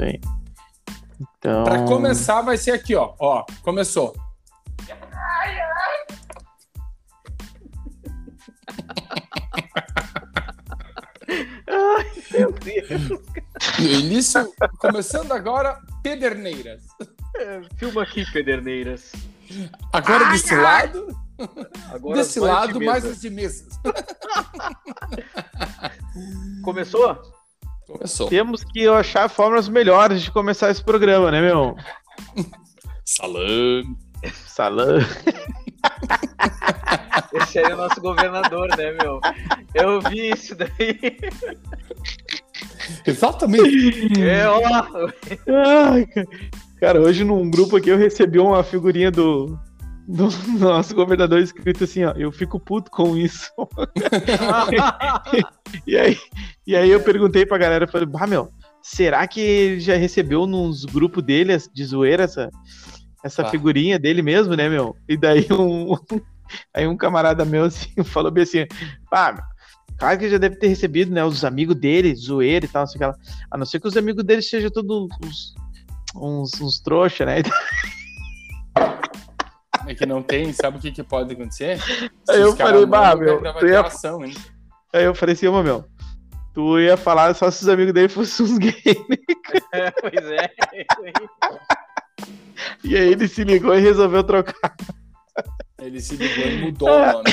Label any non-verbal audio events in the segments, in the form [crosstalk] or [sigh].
isso aí. Então. Pra começar, vai ser aqui, ó. Ó, começou. Ai, meu [laughs] Deus. E início, começando agora, Pederneiras. É, filma aqui, Pederneiras. Agora desse lado, Agora desse lado, de mais as de mesas. Começou? Começou. Temos que achar formas melhores de começar esse programa, né, meu? [laughs] Salame. Salame. [laughs] Esse aí é o nosso governador, né, meu? Eu vi isso daí. Exatamente. É, ó. Ai, cara. Cara, hoje num grupo aqui eu recebi uma figurinha do, do [laughs] nosso governador escrito assim, ó, eu fico puto com isso. [laughs] E aí, e aí eu perguntei pra galera, falei, bah, meu, será que ele já recebeu nos grupos dele de zoeira essa, essa figurinha dele mesmo, né, meu? E daí um, [laughs] aí um camarada meu assim, falou bem assim, ah, meu, claro que já deve ter recebido, né, os amigos dele, zoeira e tal, não sei o que lá. A não ser que os amigos dele sejam todos uns, uns, uns trouxa, né? É que não tem, sabe o que, que pode acontecer? Aí eu falei, bah, meu, tu ia- ação, hein? Aí eu falei assim, ô meu, tu ia falar só se os amigos dele fossem uns gays? [laughs] É, pois é. E aí ele se ligou e resolveu trocar. Ele se ligou e mudou o nome.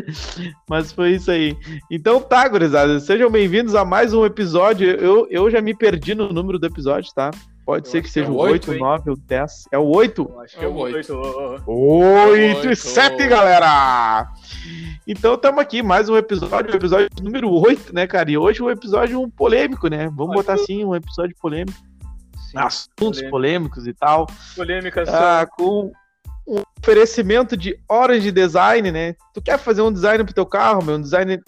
[laughs] Mas foi isso aí. Então tá, gurizada, sejam bem-vindos a mais um episódio. Eu, eu já me perdi no número do episódio, tá? Pode Eu ser que é seja o o oito, 8, hein? 9 ou 10. É o 8? Eu acho que É é o o oito. 8. 8 e Oito. 7, galera! Então estamos aqui, mais um episódio, o episódio número 8, né, cara? E hoje um episódio um polêmico, né? Vamos botar assim, um episódio polêmico. Assuntos polêmico. polêmicos e tal. Polêmicas Ah, com um oferecimento de horas de design, né? Tu quer fazer um design pro teu carro, meu? Um design,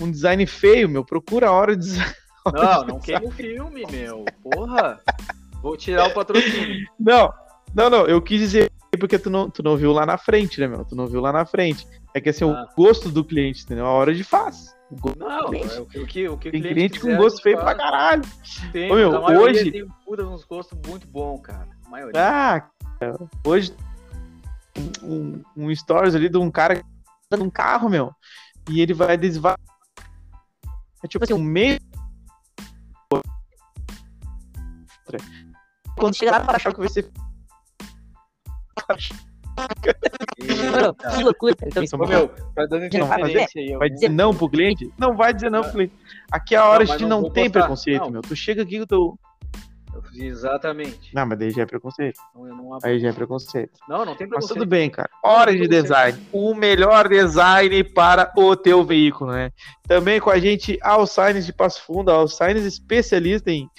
um design feio, meu? Procura a hora de design. Não, não queima o filme, meu. Porra. Vou tirar o patrocínio. Não, não, não. Eu quis dizer porque tu não, tu não viu lá na frente, né, meu? Tu não viu lá na frente. É que assim, Ah. o gosto do cliente, entendeu? A hora de faz. O gosto do Não, cliente. é o que o que, o que o Tem cliente cliente com quiser, gosto a feio pra caralho. Tem, Ô, meu, a maioria hoje- tem puta uns gostos muito bons, cara. A maioria. Ah, cara, hoje um, um stories ali de um cara que tá num carro, meu. E ele vai desvar. É tipo assim, um meio. Quando chega lá para achar que vai ser. Que loucura. Então, Ô, meu, tá dando vai interferência aí. Vai dizer não pro cliente? Não vai dizer não pro cliente. Aqui é a hora Não, mas de não não, tem preconceito, Não. meu. Tu chega aqui com o teu. Exatamente. Não, mas daí já é preconceito. Não, eu não, Aí já é preconceito. não, não tem Mas preconceito. tudo bem, cara. Hora de design. O melhor design para o teu veículo, né? Também com a gente, Alsignes de Passo Fundo, Alsignes especialista em,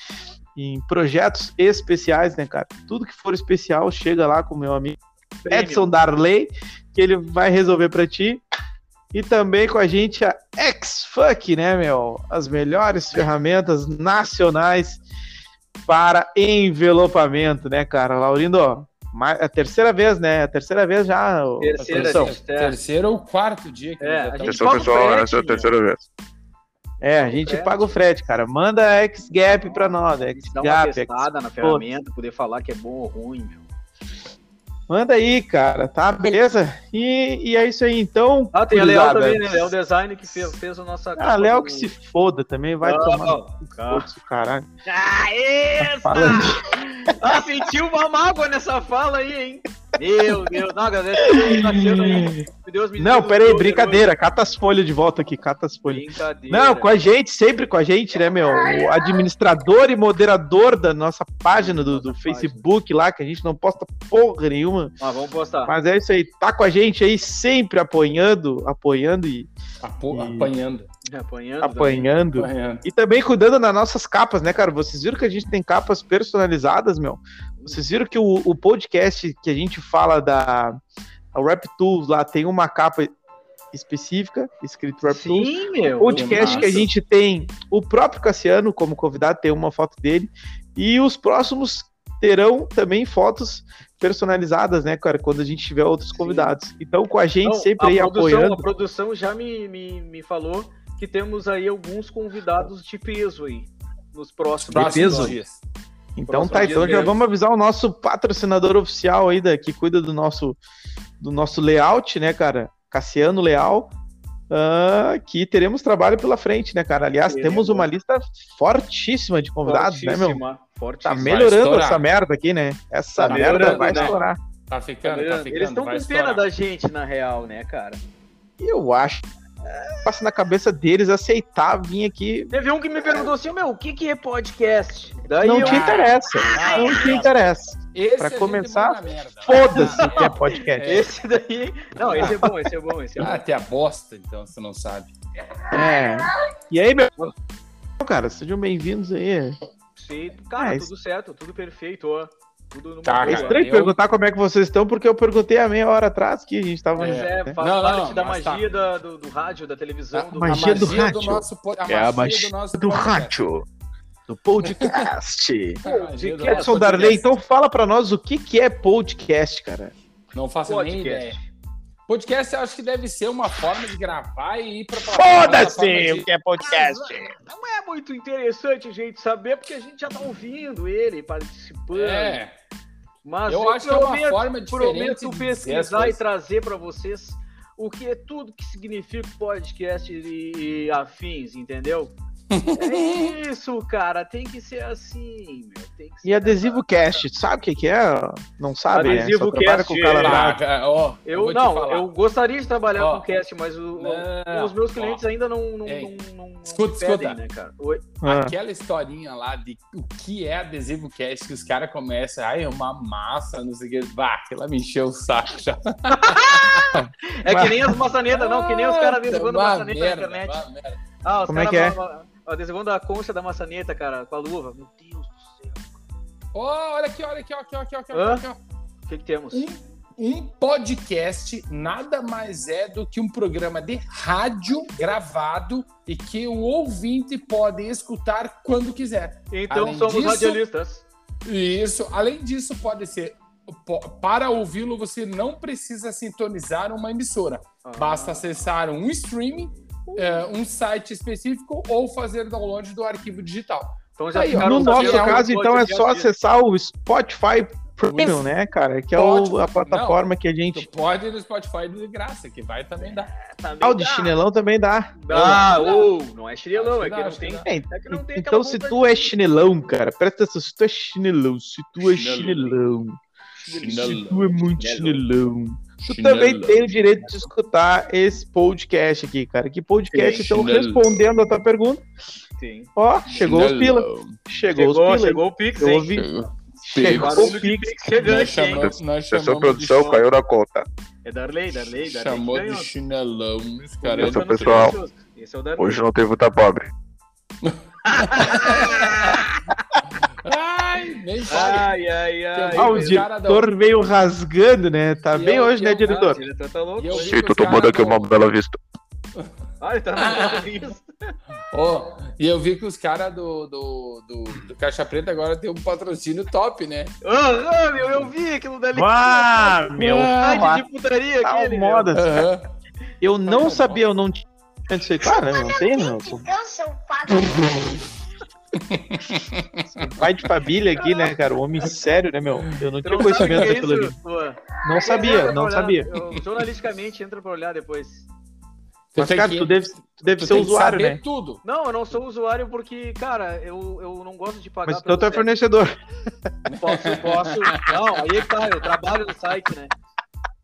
em projetos especiais, né, cara? Tudo que for especial, chega lá com o meu amigo Prêmio. Edson Darley, que ele vai resolver para ti. E também com a gente a X-Fuck, né, meu? As melhores ferramentas nacionais para envelopamento, né, cara? Laurindo, é a terceira vez, né? A terceira vez já. Terceira, é. Terceiro ou quarto dia que É, a gente o pessoal, frete, essa é a meu. terceira vez. É, a gente paga o frete, cara. Manda a X-Gap pra nós, A gente dá uma testada na ferramenta, poder falar que é bom ou ruim, meu. Manda aí, cara, tá? Beleza? E, e é isso aí, então. Ah, tem a Léo também, né? Léo Design que fez, fez a nossa. Ah, Léo que se foda também, vai Não, tomar. Ah. caralho. Ah, essa! Fala Ah, sentiu uma mágoa nessa fala aí, hein? Meu Deus, não, galera, vocês tá Deus, me Não, peraí, brincadeira. Cata as folhas de volta aqui, cata as folhas. Brincadeira. Não, com a gente, sempre com a gente, né, meu? O administrador e moderador da nossa página do, do Nossa página. Facebook lá, que a gente não posta porra nenhuma. Ah, vamos postar. Mas é isso aí, tá com a gente aí, sempre apoiando, apoiando e Apo- E- Apanhando. Apanhando. apanhando. Apanhando. E também cuidando das nossas capas, né, cara? Vocês viram que a gente tem capas personalizadas, meu? Vocês viram que o, o podcast que a gente fala da a Rap Tools lá tem uma capa específica, escrito Rap Tools. Sim, meu. O podcast que a gente tem o próprio Cassiano como convidado, tem uma foto dele. E os próximos terão também fotos personalizadas, né, cara? Quando a gente tiver outros Sim. convidados. Então, com a gente Não, sempre a aí produção, apoiando. A produção já me, me, me falou que temos aí alguns convidados de peso aí. Nos próximos, Próximos peso? dias. Então tá, então já mesmo. vamos avisar o nosso patrocinador oficial aí, da, que cuida do nosso, do nosso layout, né, cara? Cassiano Leal. ah, que teremos trabalho pela frente, né, cara? Aliás, Teremos. temos uma lista fortíssima de convidados, né, meu? Fortíssima, Tá fortíssima. melhorando essa merda aqui, né? Essa Tá merda vai né? estourar. Tá ficando, tá ficando. Eles estão com pena da gente, na real, né, cara? Eu acho passa na cabeça deles aceitar vir aqui. Teve um que me perguntou assim, meu, o que, que é podcast? Daí Não eu... te interessa. Ah, Não te interessa. Esse Pra a gente começar. Foda-se que é podcast. [laughs] Esse daí... Não, esse é bom, esse é bom, esse é bom. Ah, até a bosta, então, você não sabe. É. E aí, meu. Cara, sejam bem-vindos aí. Sim, cara, É, tudo certo, tudo perfeito, ó. Tudo numa Tá, boa. É estranho eu- perguntar como é que vocês estão, porque eu perguntei há meia hora atrás que a gente tava. Pois é, né? faz Não, parte não, da tá. magia da- do, do rádio, da televisão, do... magia do rádio. nosso po- a É a magia do nosso do podcast. rádio, do podcast. [laughs] A magia do é nosso Edson Darley, podcast. então fala pra nós o que, que é podcast, cara. Não faço nem Podcast. ideia. Podcast eu acho que deve ser uma forma de gravar e ir pra plataforma Foda-se o que é podcast. Não é muito interessante a gente saber, porque a gente já tá ouvindo ele, participando. É, Mas eu acho que é uma prometo- forma diferente Prometo pesquisar e trazer pra vocês o que é tudo que significa podcast e, e afins, entendeu? É isso, cara. Tem que ser assim, meu. Tem que ser E adesivo cast, sabe o que, que é? Não sabe, Adesivo né? Só trabalha cast, com. Ah, cara, ó, Eu, te não, eu gostaria de trabalhar Ó. com cast, mas o- o- Não, os meus ó. clientes ainda não, não, Ei, não, não, escuta, pedem, escuta. né, cara? Oi. Ah, Aquela historinha lá de o que é adesivo cast, que os caras começam, ai, é uma massa, não sei o que. Bah, aquela me encheu o saco já. [laughs] É que nem as maçanetas, não, que nem os caras Uma maçaneta na internet. merda. Ah, os Como é caras que é? ma- adesivando a concha da maçaneta, cara, com a luva. Meu Deus do céu. Ó, olha aqui, olha aqui, ó, aqui, ó, aqui, ó, aqui. O que, que temos? Um, um podcast nada mais é do que um programa de rádio gravado e que o ouvinte pode escutar quando quiser. Então além somos disso- radialistas. Isso, além disso, pode ser. Para ouvi-lo, você não precisa sintonizar uma emissora. Ah. Basta acessar um streaming, é, um site específico ou fazer download do arquivo digital. Então já Aí, ó, no nosso caso, então, é só acessar o Spotify Premium, né, cara? Que é o- a plataforma que a Tu gente. pode ir no Spotify de graça, que vai também dar. Também Ah, o de dá. chinelão também dá. Dá, ou não é chinelão, é que que não dá, tem. É, É que não tem então, aquela se tu é chinelão, cara, presta atenção. Se tu é chinelão, se tu é Chinelão. chinelão, se Chinelão. tu é muito Chinelão. chinelão, tu também tem o direito de escutar esse podcast aqui, cara. Que podcast, Chinelão. respondendo a tua pergunta, Sim. ó, chegou os pila. Chegou, os Chegou, pila. chegou o Pix, hein? ouvi. Chegou Barulho o Pix. Chegante, Nós hein? Essa produção de, caiu na conta. É Darley, Darley, Darley. chamou de chinelão. Os Esse Essa é o pessoal. Esse é o Darley. Hoje não teve muita pobre. [laughs] Ai, nem fale. Ai, ai, ai. Ah, o diretor veio rasgando, né? Tá E bem eu- hoje, e né, eu- O diretor? diretor tá louco. Eu Sim, tô tomando cara aqui uma do- bela vista. Ah, ele tá [laughs] na isso. Ó, e eu vi que os caras do, do, do, do Caixa Preta agora tem um patrocínio top, né? Aham, meu, eu vi aquilo dali. Ah, meu. Site de putaria Tá aquele, moda. Aham. Eu não sabia, eu não tinha Cara, não tem, não. Eu sou o pato. [laughs] pai de família aqui, né, cara? Um homem sério, né, meu? Eu não Tu tinha não conhecimento é daquilo ali. Não sabia, não pra sabia. olhar. Eu- jornalisticamente, entra pra olhar depois. Tu Mas, cara, que- tu deve, tu deve tu ser usuário, saber né? tudo. Não, eu não sou usuário porque, cara, eu, eu não gosto de pagar Mas então tu é fornecedor. Posso, posso. Não, aí tá, eu trabalho no site, né?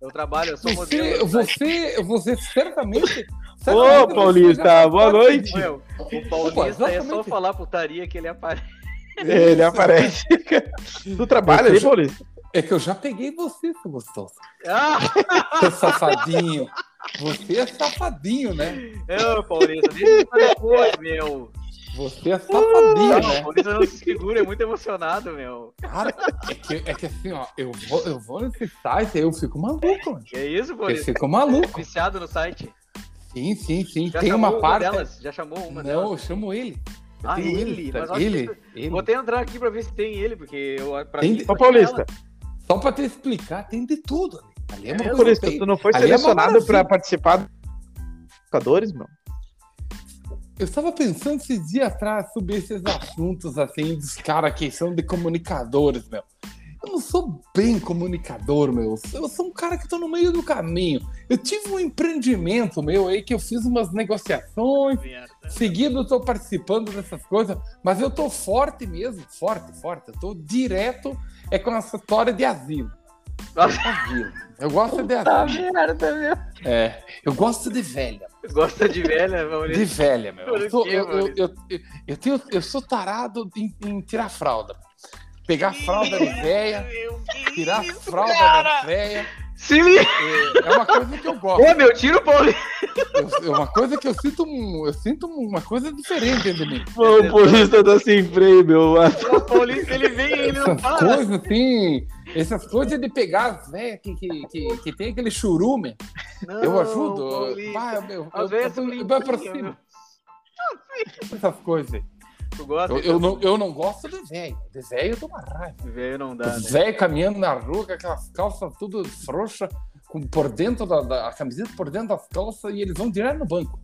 Eu trabalho, eu sou Você, modelo. site. você, você certamente. Ô, certamente Paulista, você já boa noite. Meu, o Paulista é só falar putaria que ele aparece. Ele aparece. [laughs] Tu trabalha aí, Paulista? É que eu já peguei você, seu gostoso. Ah, Seu safadinho. Você é safadinho, né? é, Paulista, deixa pra depois, meu. Você é safadinho, Não, né? o Paulista não se segura, é muito emocionado, meu. Cara, é que, é que assim, ó, eu vou, eu vou nesse site aí eu fico maluco, mano. Que isso, Eu Paulista? fico maluco. Viciado no site. Sim, sim, sim. Já Tem chamou uma parte. delas? Já chamou uma Não, eu delas? chamo ele. Eu Ah, tenho ele? sabe? Mas eu acho ele, que- ele. Vou até entrar aqui pra ver se tem ele, porque eu pra Tem- mim Ô, só Paulista, Só pra te explicar, tem de tudo ali. Ali é coisa Paulista, tu não foi ali é selecionado maravilha. pra participar dos jogadores, meu? Eu estava pensando esses dias atrás sobre esses assuntos, assim, dos caras que são de comunicadores, meu. Eu não sou bem comunicador, meu. Eu sou um cara que tô no meio do caminho. Eu tive um empreendimento meu aí que eu fiz umas negociações. Seguido, eu tô participando dessas coisas, mas eu tô forte mesmo, forte, forte. Eu tô direto é com essa história de asilo. Asilo. Eu gosto de asilo. merda, meu. É, eu gosto de velha. Gosta de velha, Maurício? De velha, meu. Eu, sou, eu, eu, eu, tenho, eu sou tarado em, em tirar fralda. Pegar a fralda de véia, tirar a fralda da véia. Sim. É, é uma coisa que eu gosto. Ô, meu, tira o Paulinho. É uma coisa que eu sinto, eu sinto uma coisa diferente dentro de mim. Pô, o Paulista tá sem freio, meu. O Paulista, ele vem ele não para. coisas assim, essas coisas de pegar as velhas que, que, que, que, tem aquele churume. Não, eu ajudo. Vai, meu, Às eu, vezes eu, eu, eu, eu, Essas coisas. Tu gosta? Eu, eu, não, eu não gosto de velho. De velho eu tô uma raiva. De velho não dá. Né? Velho caminhando na rua com aquelas calças tudo frouxa, com, por dentro da, da a camiseta por dentro das calças e eles vão direto no banco.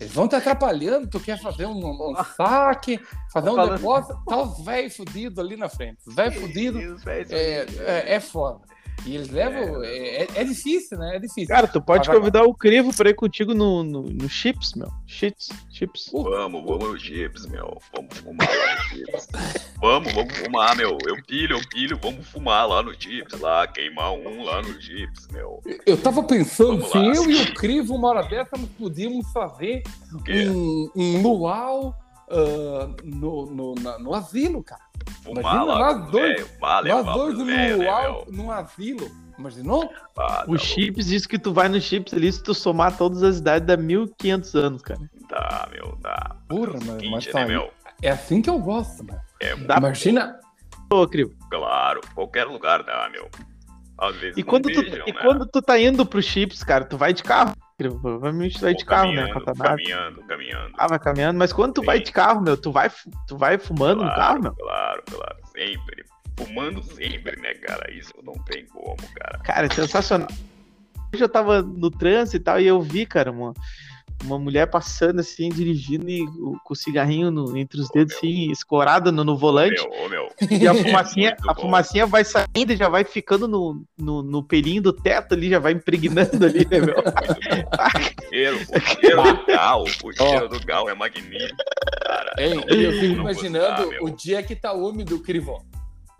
Eles vão te atrapalhando, tu quer fazer um, um [laughs] saque, fazer um depósito, tá os velhos fudidos ali na frente. Os velhos fudidos é, é, é foda. E eles levam. É, é, é, difícil, né? É difícil. Cara, tu pode Agora, convidar o Crivo pra ir contigo no, no, no Chips, meu. Chips, Chips. Vamos, vamos no Chips, meu. Vamos fumar lá no Chips. vamos, vamos fumar, meu. Eu pilho, eu pilho, vamos fumar lá no Chips, lá, queimar um lá no Chips, meu. Eu tava pensando, se eu e o Crivo, uma hora dessa, nós podíamos fazer um, um luau uh, no, no, na, no asilo, cara. Fumar Imagina lá nós dois, véio, vale, nós dois no, velho, né, no asilo. Imaginou? Ah, o Chips, isso que tu vai no Chips ali, se tu somar todas as idades, dá 1500 anos, cara. Dá, meu, dá. Porra, mas, seguinte, mas tá, né, meu? É assim que eu gosto, mano. É, dá Imagina. Ô, Crio. Claro, qualquer lugar dá, meu. Às vezes e quando, tu, e né? quando tu tá indo pro Chips, cara, tu vai de carro? Provavelmente vai de carro, né? Caminhando, caminhando. Ah, vai caminhando. Mas quando tu Sim. vai de carro, meu, tu vai, tu vai fumando claro, no carro, meu? Claro, claro. Sempre. Fumando sempre, né, cara? Isso não tem como, cara. Cara, é sensacional. Hoje eu tava no trânsito e tal, e eu vi, cara, uma, uma mulher passando assim, dirigindo e com o cigarrinho no, entre os dedos, assim, escorado no, no volante. Ô, meu, ô, meu. E a fumacinha, a fumacinha vai saindo, já vai ficando no, no, no pelinho do teto ali, já vai impregnando ali, né, meu? o cheiro, [laughs] o cheiro do gal, o cheiro do gal é magnífico, cara. Ei, eu fico imaginando gostar, o dia que tá úmido, Crivon.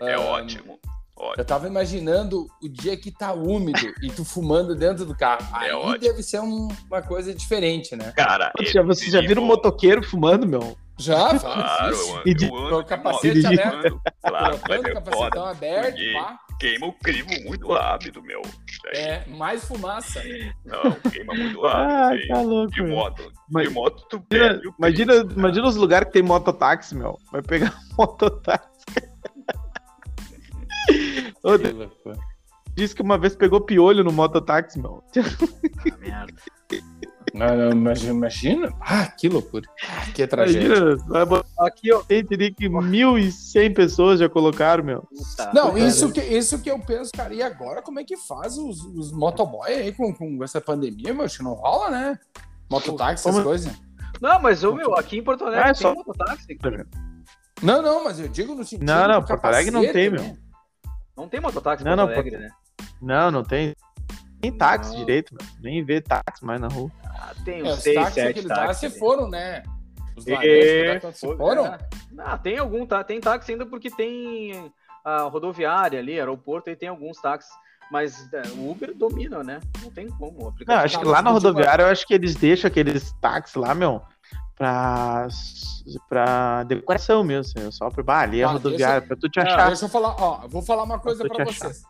É um, ótimo. Ótimo. Eu tava imaginando o dia que tá úmido e tu fumando dentro do carro. É Aí ótimo. deve ser um, uma coisa diferente, né? Cara, já, você já viu um motoqueiro fumando, meu? Já, [laughs] claro, eu ando, e eu ando, o capacete aberto. Claro, mas é capacetão aberto, pá. Queima o crivo muito rápido, meu. É, mais fumaça. Não, queima muito [laughs] rápido. ah, tá louco. De moto. Mas, de moto, tu imagina, imagina, imagina os lugares que tem mototáxi, meu. Vai pegar [laughs] mototáxi. Outra, disse que uma vez pegou piolho no mototáxi, meu. Ah, merda. Não, não, imagina, imagina. Ah, que loucura. Ah, que tragédia. Imagina, aqui, ó. Tem que 1.100 pessoas já colocaram, meu. não, isso que, isso que eu penso, cara. E agora, como é que faz os, os motoboy aí com, com essa pandemia, meu? Acho que não rola, né? Mototáxi, essas coisas. Não, mas, ô, meu, aqui em Porto Alegre é, tem só... mototáxi. Não, não, mas eu digo no sentido. Não, não, Porto Alegre não tem, meu. Não tem mototáxi em Porto Alegre, né? Não, não tem. Nem táxi não. direito, meu. Nem vê táxi mais na rua. Ah, tem uns é, seis, sete táxis. se foram, né? Os e... se foram? É. Ah, tem algum, tá? Tem táxi ainda porque tem a rodoviária ali, aeroporto, e tem alguns táxis. Mas é, o Uber domina, né? Não tem como. Não, acho que lá na rodoviária eu acho que eles deixam aqueles táxis lá, meu, pra, pra decoração mesmo, assim, só pra ah, ali é ah, rodoviária, deixa, pra tu te achar. deixa eu falar, ó, vou falar uma coisa pra, pra vocês.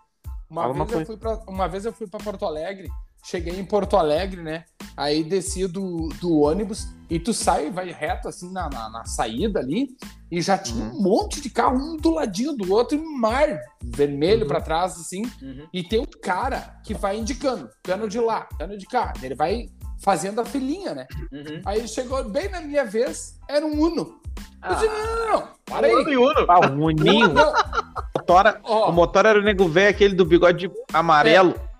Uma vez, uma, eu fui pra, uma vez eu fui pra Porto Alegre, cheguei em Porto Alegre, né? Aí desci do, do ônibus e tu sai, vai reto assim na, na, na saída ali, e já tinha uhum. um monte de carro, um do ladinho do outro, e um mar vermelho uhum. para trás, assim. Uhum. E tem um cara que vai indicando, cano de lá, cano de cá. Ele vai fazendo a filinha, né? Uhum. Aí chegou bem na minha vez, era um Uno. Ah. Eu disse, não, não, não, para aí. Uno. Ah, o Uninho. Motora, oh. O motor era o nego velho, aquele do bigode amarelo. É.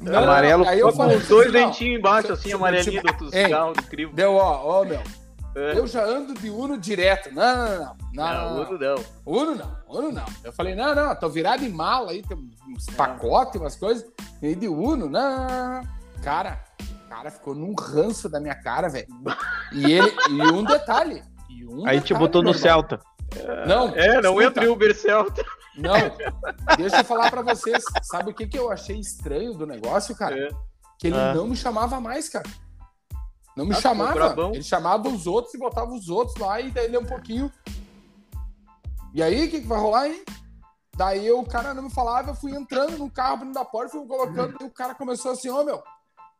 Não, amarelo. Aí eu falei, dois dentinhos embaixo, assim, amarelinho tipo, crivo. Deu, ó, ó, meu. É. Eu já ando de Uno direto. Não, não, não. Não, não, não Uno não. Uno não, Uno não. Eu falei, não, não, tô virado em mala aí, tem uns pacotes, umas coisas. E de Uno, não. Cara, cara ficou num ranço da minha cara, velho. E ele, e um detalhe. E um aí detalhe, te botou no Celta. Não. É, não entra Uber Celta. Não, deixa eu falar para vocês. Sabe o que, que eu achei estranho do negócio, cara? É. Que ele ah. não me chamava mais, cara. Não me ah, chamava. Ele chamava os outros e botava os outros lá e daí ele um pouquinho. E aí, o que, que vai rolar, hein? Daí o cara não me falava, eu fui entrando no carro, abrindo da porta, fui colocando, e o cara começou assim, ô oh, meu,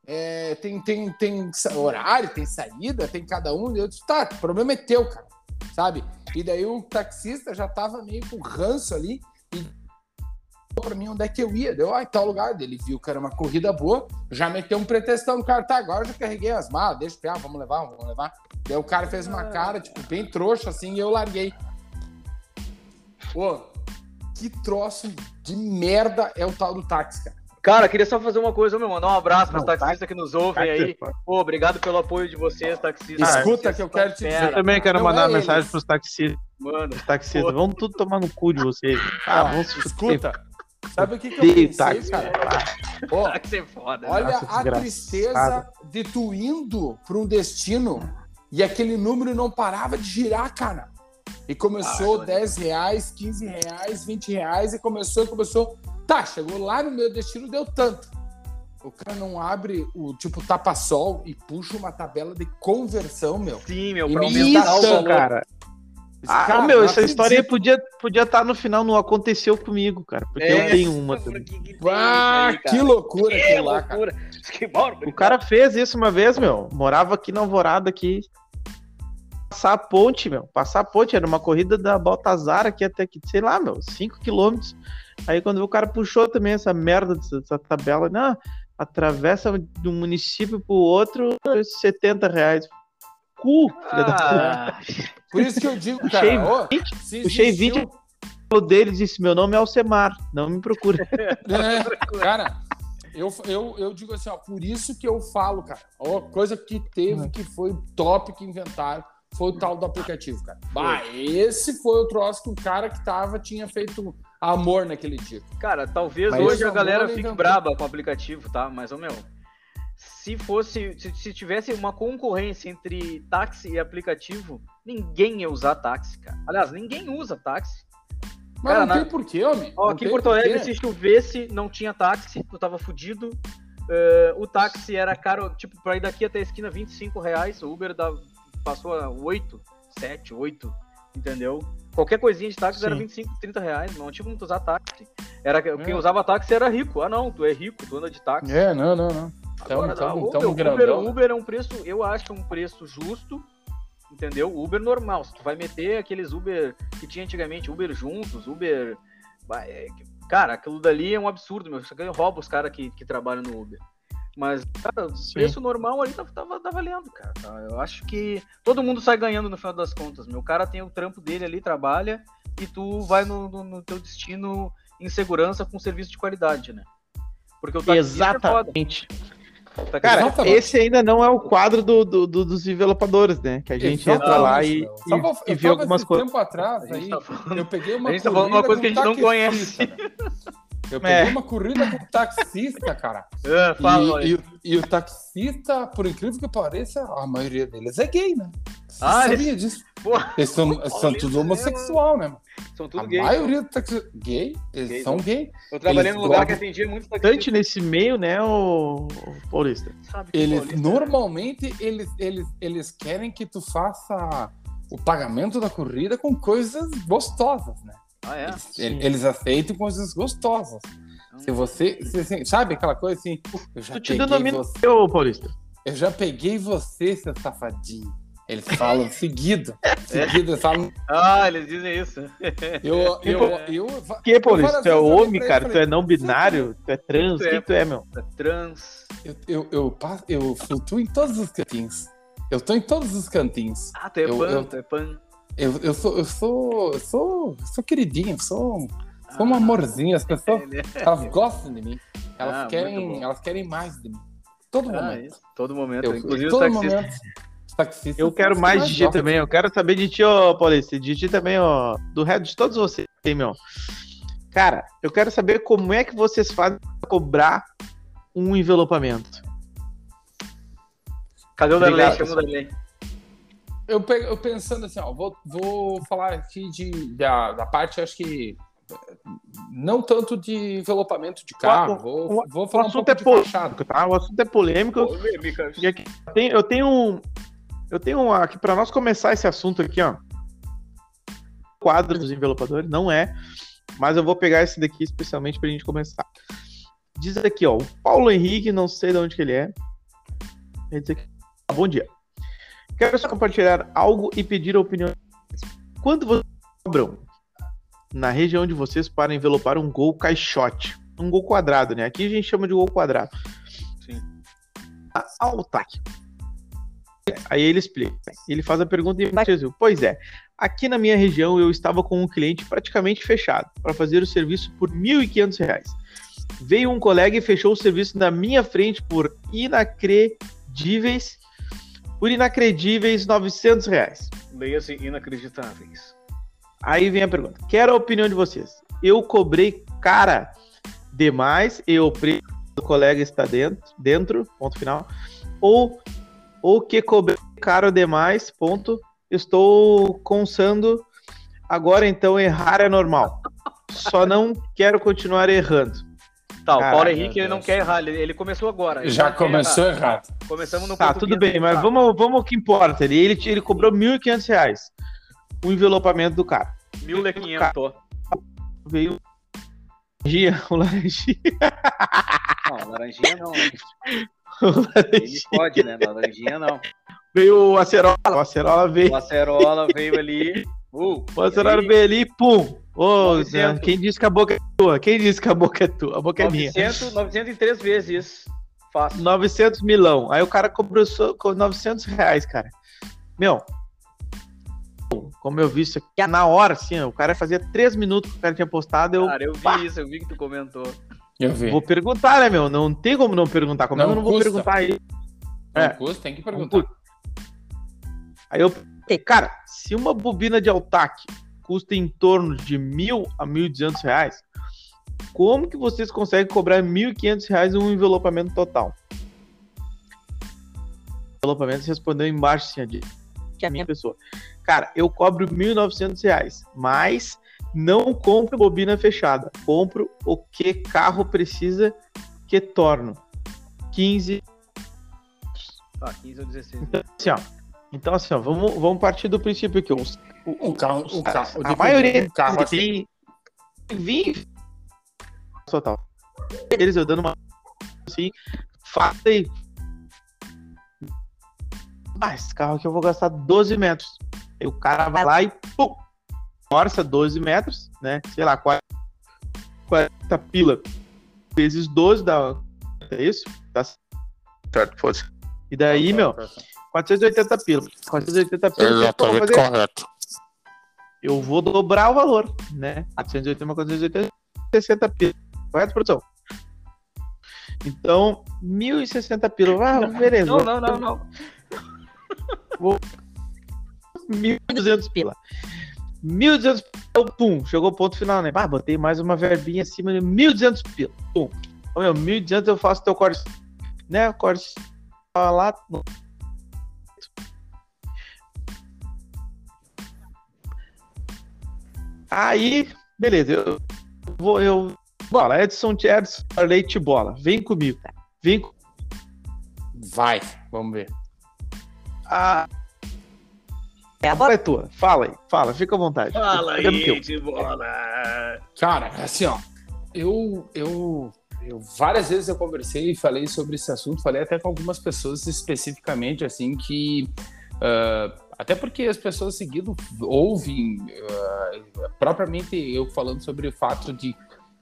é, tem, tem, tem horário, tem saída, tem cada um. Eu disse, tá, o problema é teu, cara, sabe? E daí o taxista já tava meio com ranço ali e para mim onde é que eu ia. Deu, ah, em tal lugar. Ele viu que era uma corrida boa, já meteu um pretextão no cara, tá, agora já carreguei as malas, deixa eu vamos levar, vamos levar. Daí o cara fez uma cara, tipo, bem trouxa assim, e eu larguei. Pô, que troço de merda é o tal do táxi, cara. Cara, queria só fazer uma coisa, meu, mandar um abraço para os taxistas que nos ouvem aí. Pô, obrigado pelo apoio de vocês, taxistas. Ah, Escuta que eu quero te dizer. Eu também quero não mandar é uma mensagem para os taxistas. Mano, os taxistas, vamos tudo tomar no cu de vocês. Ah, vamos Escuta. Sabe o que, que eu pensei, táxi, cara? Pô, [laughs] táxi é foda. Olha Nossa, a tristeza de tu indo para um destino e aquele número não parava de girar, cara. E começou ah, 10 reais, 15 reais, 20 reais, e começou e começou. Tá, chegou lá no meu destino, deu tanto. O cara não abre o tipo tapa-sol e puxa uma tabela de conversão, meu. Sim, meu, pra aumentar Isso, cara. Ah, cara, meu, essa história podia podia estar tá no final, não aconteceu comigo, cara. Porque é, eu tenho uma também. Que, ah, aí, que loucura que aquilo lá, loucura. [laughs] cara. O cara fez isso uma vez, meu. Morava aqui na Alvorada, aqui. Passar a ponte, meu. Passar a ponte. Era uma corrida da Baltazar aqui até que, sei lá, meu, 5 quilômetros. Aí quando o cara puxou também essa merda dessa, tabela, não, atravessa de um município pro outro, 70 reais. Cu, filha ah, da puta. Por isso que eu digo, cara, puxei oh, 20, puxei 20 dele disse: Meu nome é Alcemar, não me procura. [laughs] É, cara, eu, eu, eu digo assim, ó, por isso que eu falo, cara, ó, coisa que teve, uhum. que foi top que inventaram, foi o tal do aplicativo, cara. Bah, esse foi o troço que o cara que tava tinha feito amor naquele dia. Cara, talvez Mas hoje a galera fique inventou. braba com o aplicativo, tá? Mas, ô meu, se fosse, se, se, tivesse uma concorrência entre táxi e aplicativo, ninguém ia usar táxi, cara. Aliás, ninguém usa táxi. Mas cara, não na... tem porquê, homem. Ó, aqui em Porto Alegre, se chovesse, não tinha táxi, tu tava fudido. Uh, o táxi era caro, tipo, pra ir daqui até a esquina, 25 reais. O Uber dava, passou a 8, 7, 8, entendeu? Qualquer coisinha de táxi Sim. era 25, 30 reais. Não tinha como usar táxi. Era, é. Quem usava táxi era rico. Ah, não, tu é rico, tu anda de táxi. É, não, não, não. Agora, tamo, tamo, Uber, Uber, Uber é um preço, eu acho é um preço justo, entendeu? Uber normal. Se tu vai meter aqueles Uber que tinha antigamente, Uber juntos, Uber. É, cara, aquilo dali é um absurdo, meu. Aqui rouba os caras que, que trabalham no Uber. Mas, cara, o preço normal ali tá, tá, tá valendo, cara. Tá? Eu acho que todo mundo sai ganhando no final das contas. Meu cara tem o trampo dele ali, trabalha, e tu vai no, no, no teu destino em segurança com serviço de qualidade, né? Porque o Exatamente. É cara, Exatamente. esse ainda não é o quadro do, do, do dos desenvolvedores, né? Que a gente Exatamente, entra lá e, e, e vê algumas coisas. tempo atrás, aí, tá falando, eu peguei uma, a gente tá falando uma coisa que a gente não conhece. Né? Eu peguei é. uma corrida com o taxista, cara. [laughs] É, fala, e, e, e, o taxista, por incrível que pareça, a maioria deles é gay, né? Você ah, sabia eles... disso? Porra. Eles são, são tudo homossexual, né? São tudo a gay. A maioria do taxista gay, eles gay, são gay. Eu trabalhei eles num lugar que atendia muito taxista. nesse meio, né, o, o Paulista? Eles, Paulista, normalmente, né? eles, eles, eles querem que tu faça o pagamento da corrida com coisas gostosas, né? Ah, é? Eles, eles aceitam coisas gostosas. Hum. Se você, se, sabe aquela coisa assim, eu já te peguei você, ô Paulista. Eu já peguei você, seu safadinho. Eles falam [laughs] seguido. Seguido, eles falam. Ah, eles dizem isso. Eu. eu, [laughs] eu, que, Paulista? Tu é homem, cara? Tu é não binário? Tu é trans? O que tu é, meu? Tu é trans. Eu, eu, eu, eu flutuo em todos os cantinhos. Eu tô em todos os cantinhos. Ah, tu é pan, tu é pan. Eu, eu, sou, eu sou, eu sou, sou queridinho, sou, sou um ah, amorzinho. As pessoas, elas gostam de mim. Elas ah, querem, elas querem mais de mim. Todo ah, momento. Isso. Todo momento. Eu, Inclusive todo momento. Taxista eu quero mais de ti também. Eu quero saber de ti, ô Paulista. De ti também, ó. Do resto de todos vocês, meu. Cara, eu quero saber como é que vocês fazem pra cobrar um envelopamento. Cadê o Darley? Chama o Darley. Eu, eu pensando assim, ó, vou, vou falar aqui de, da, da parte, acho que não tanto de envelopamento de carro, o, vou, vou falar o assunto um pouco é polêmico, tá? O assunto é polêmico. E aqui, tem, eu tenho um, eu tenho aqui para nós começar esse assunto aqui, ó. Quadro dos envelopadores não é, mas eu vou pegar esse daqui especialmente para a gente começar. Diz aqui, ó, o Paulo Henrique, não sei de onde que ele é. Ele diz aqui, bom dia. Quero só compartilhar algo e pedir a opinião. Quando vocês cobram na região de vocês para envelopar um gol caixote. Um gol quadrado, né? Aqui a gente chama de gol quadrado. Sim. Ao taque. Aí ele explica. Ele faz a pergunta e diz, pois é, aqui na minha região eu estava com um cliente praticamente fechado para fazer o serviço por R$ 1.500. Veio um colega e fechou o serviço na minha frente por inacredíveis por inacredíveis 900 reais. Leia-se inacreditáveis. Aí vem a pergunta. Quero a opinião de vocês. Eu cobrei cara demais e o preço do colega está dentro, dentro, ponto final. Ou ou que cobrei caro demais, ponto. Estou consando. Agora então errar é normal. Só não quero continuar errando. Tá, o Paulo Henrique ele não quer errar, ele, ele começou agora. Ele Já começou errado. Começamos no Tá, tudo bem, mas vamos, vamos ao que importa. Ele, ele, ele cobrou R$ 1.500 o envelopamento do cara. 1.500. Veio laranjinha, [laughs] o laranjinha. Não, laranjinha não. Né? [laughs] Ele pode, né? Laranjinha não. Veio o acerola, o acerola veio. O acerola veio ali. Uh, o acerola veio ali, pum. Ô, oh, quem disse que a boca é tua? Quem disse que a boca é tua? A boca 900, é minha. 903 vezes isso. Fácil. 900 milão. Aí o cara cobrou 900 reais, cara. Meu, como eu vi isso aqui na hora, assim, o cara fazia três minutos que o cara tinha postado. Eu, cara, eu vi pá. isso, eu vi que tu comentou. Eu vi. Vou perguntar, né, meu? Não tem como não perguntar. Como não, eu não vou perguntar aí? Não é. custa, tem que perguntar. Aí eu, cara, se uma bobina de Altac custa em torno de mil a mil e duzentos reais, como que vocês conseguem cobrar mil e quinhentos reais um envelopamento total? Envelopamento respondeu embaixo assim, que é a minha pessoa. Cara, eu cobro R$ 1.900, mas não compro bobina fechada. Compro o que carro precisa que torno. 15. Ah, 15 ou 16. Então, assim, ó, então, assim, ó, vamos, vamos partir do princípio que os, o, carro, o carro, a, a maioria um carro assim, tem 20 total. Eles eu dando uma assim, faça aí. Ah, esse carro aqui eu vou gastar 12 metros. Aí o cara vai lá e pum, orça 12 metros, né? Sei lá, 40, 40 pila vezes 12 dá. É isso? Tá certo, fosse. E daí, meu, 480 pila. 480 pila. Exatamente correto. Eu vou dobrar o valor, né? 480 480, 60 pila. Correto, produção? Então, 1.060 pila. Ah, beleza. Não, não, não, não. Vou 1.200 pila. 1.200 pila, pum, chegou o ponto final, né? Ah, botei mais uma verbinha acima de 1.200 pila, pum. Ô, meu, 1.200 eu faço teu corte, né? Corte lá. Aí, beleza, eu vou, eu. Bola, Edson, Edson, leite bola. Vem comigo. Vem. Vai, vamos ver. Ah, é a bola é tua. Fala aí, fala, fica à vontade. Fala aí, de bola. Cara, assim, ó, eu, eu, eu várias vezes eu conversei e falei sobre esse assunto, falei até com algumas pessoas especificamente, assim, que uh, até porque as pessoas seguindo ouvem uh, propriamente eu falando sobre o fato de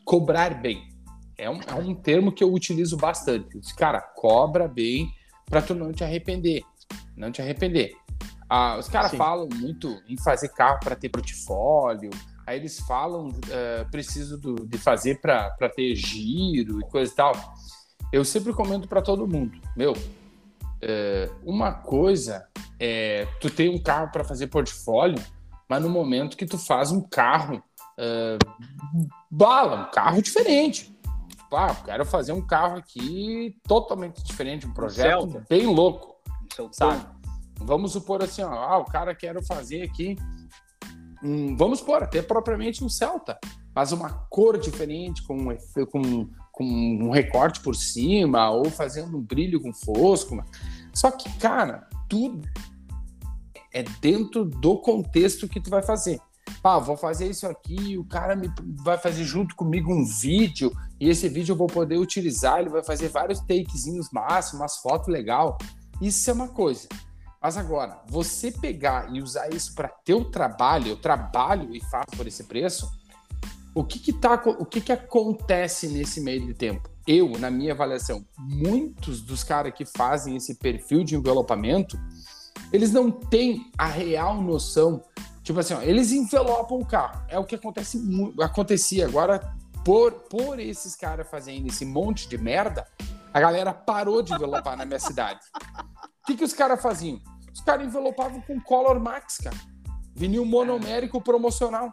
cobrar bem. É um, é um termo que eu utilizo bastante. Cara, cobra bem para tu não te arrepender. Não te arrepender. Ah, os caras falam muito em fazer carro para ter portfólio, aí eles falam uh, preciso do, de fazer para ter giro e coisa e tal. Eu sempre comento para todo mundo, meu, uh, uma coisa é é, tu tem um carro para fazer portfólio, mas no momento que tu faz um carro uh, bala, um carro diferente. Tipo, ah, quero fazer um carro aqui totalmente diferente, um projeto Celta. bem louco, sabe? Vamos supor assim, ó, ah, o cara quer fazer aqui, um, vamos supor, até propriamente um Celta, mas uma cor diferente, com, com, com um recorte por cima, ou fazendo um brilho com fosco. Só que, cara, tudo é dentro do contexto que tu vai fazer. Ah, vou fazer isso aqui, o cara me, vai fazer junto comigo um vídeo, e esse vídeo eu vou poder utilizar, ele vai fazer vários takezinhos máximos, umas fotos legal. Isso é uma coisa. Mas agora, você pegar e usar isso para teu trabalho, eu trabalho e faço por esse preço, o que que, tá, o que que acontece nesse meio de tempo? Eu, na minha avaliação, muitos dos caras que fazem esse perfil de envelopamento, eles não têm a real noção. Tipo assim, ó, eles envelopam o carro. É o que acontece, acontecia agora por, por esses caras fazendo esse monte de merda. A galera parou de envelopar na minha cidade. O que, que os caras faziam? Os caras envelopavam com Color Max, cara. Vinil monomérico promocional.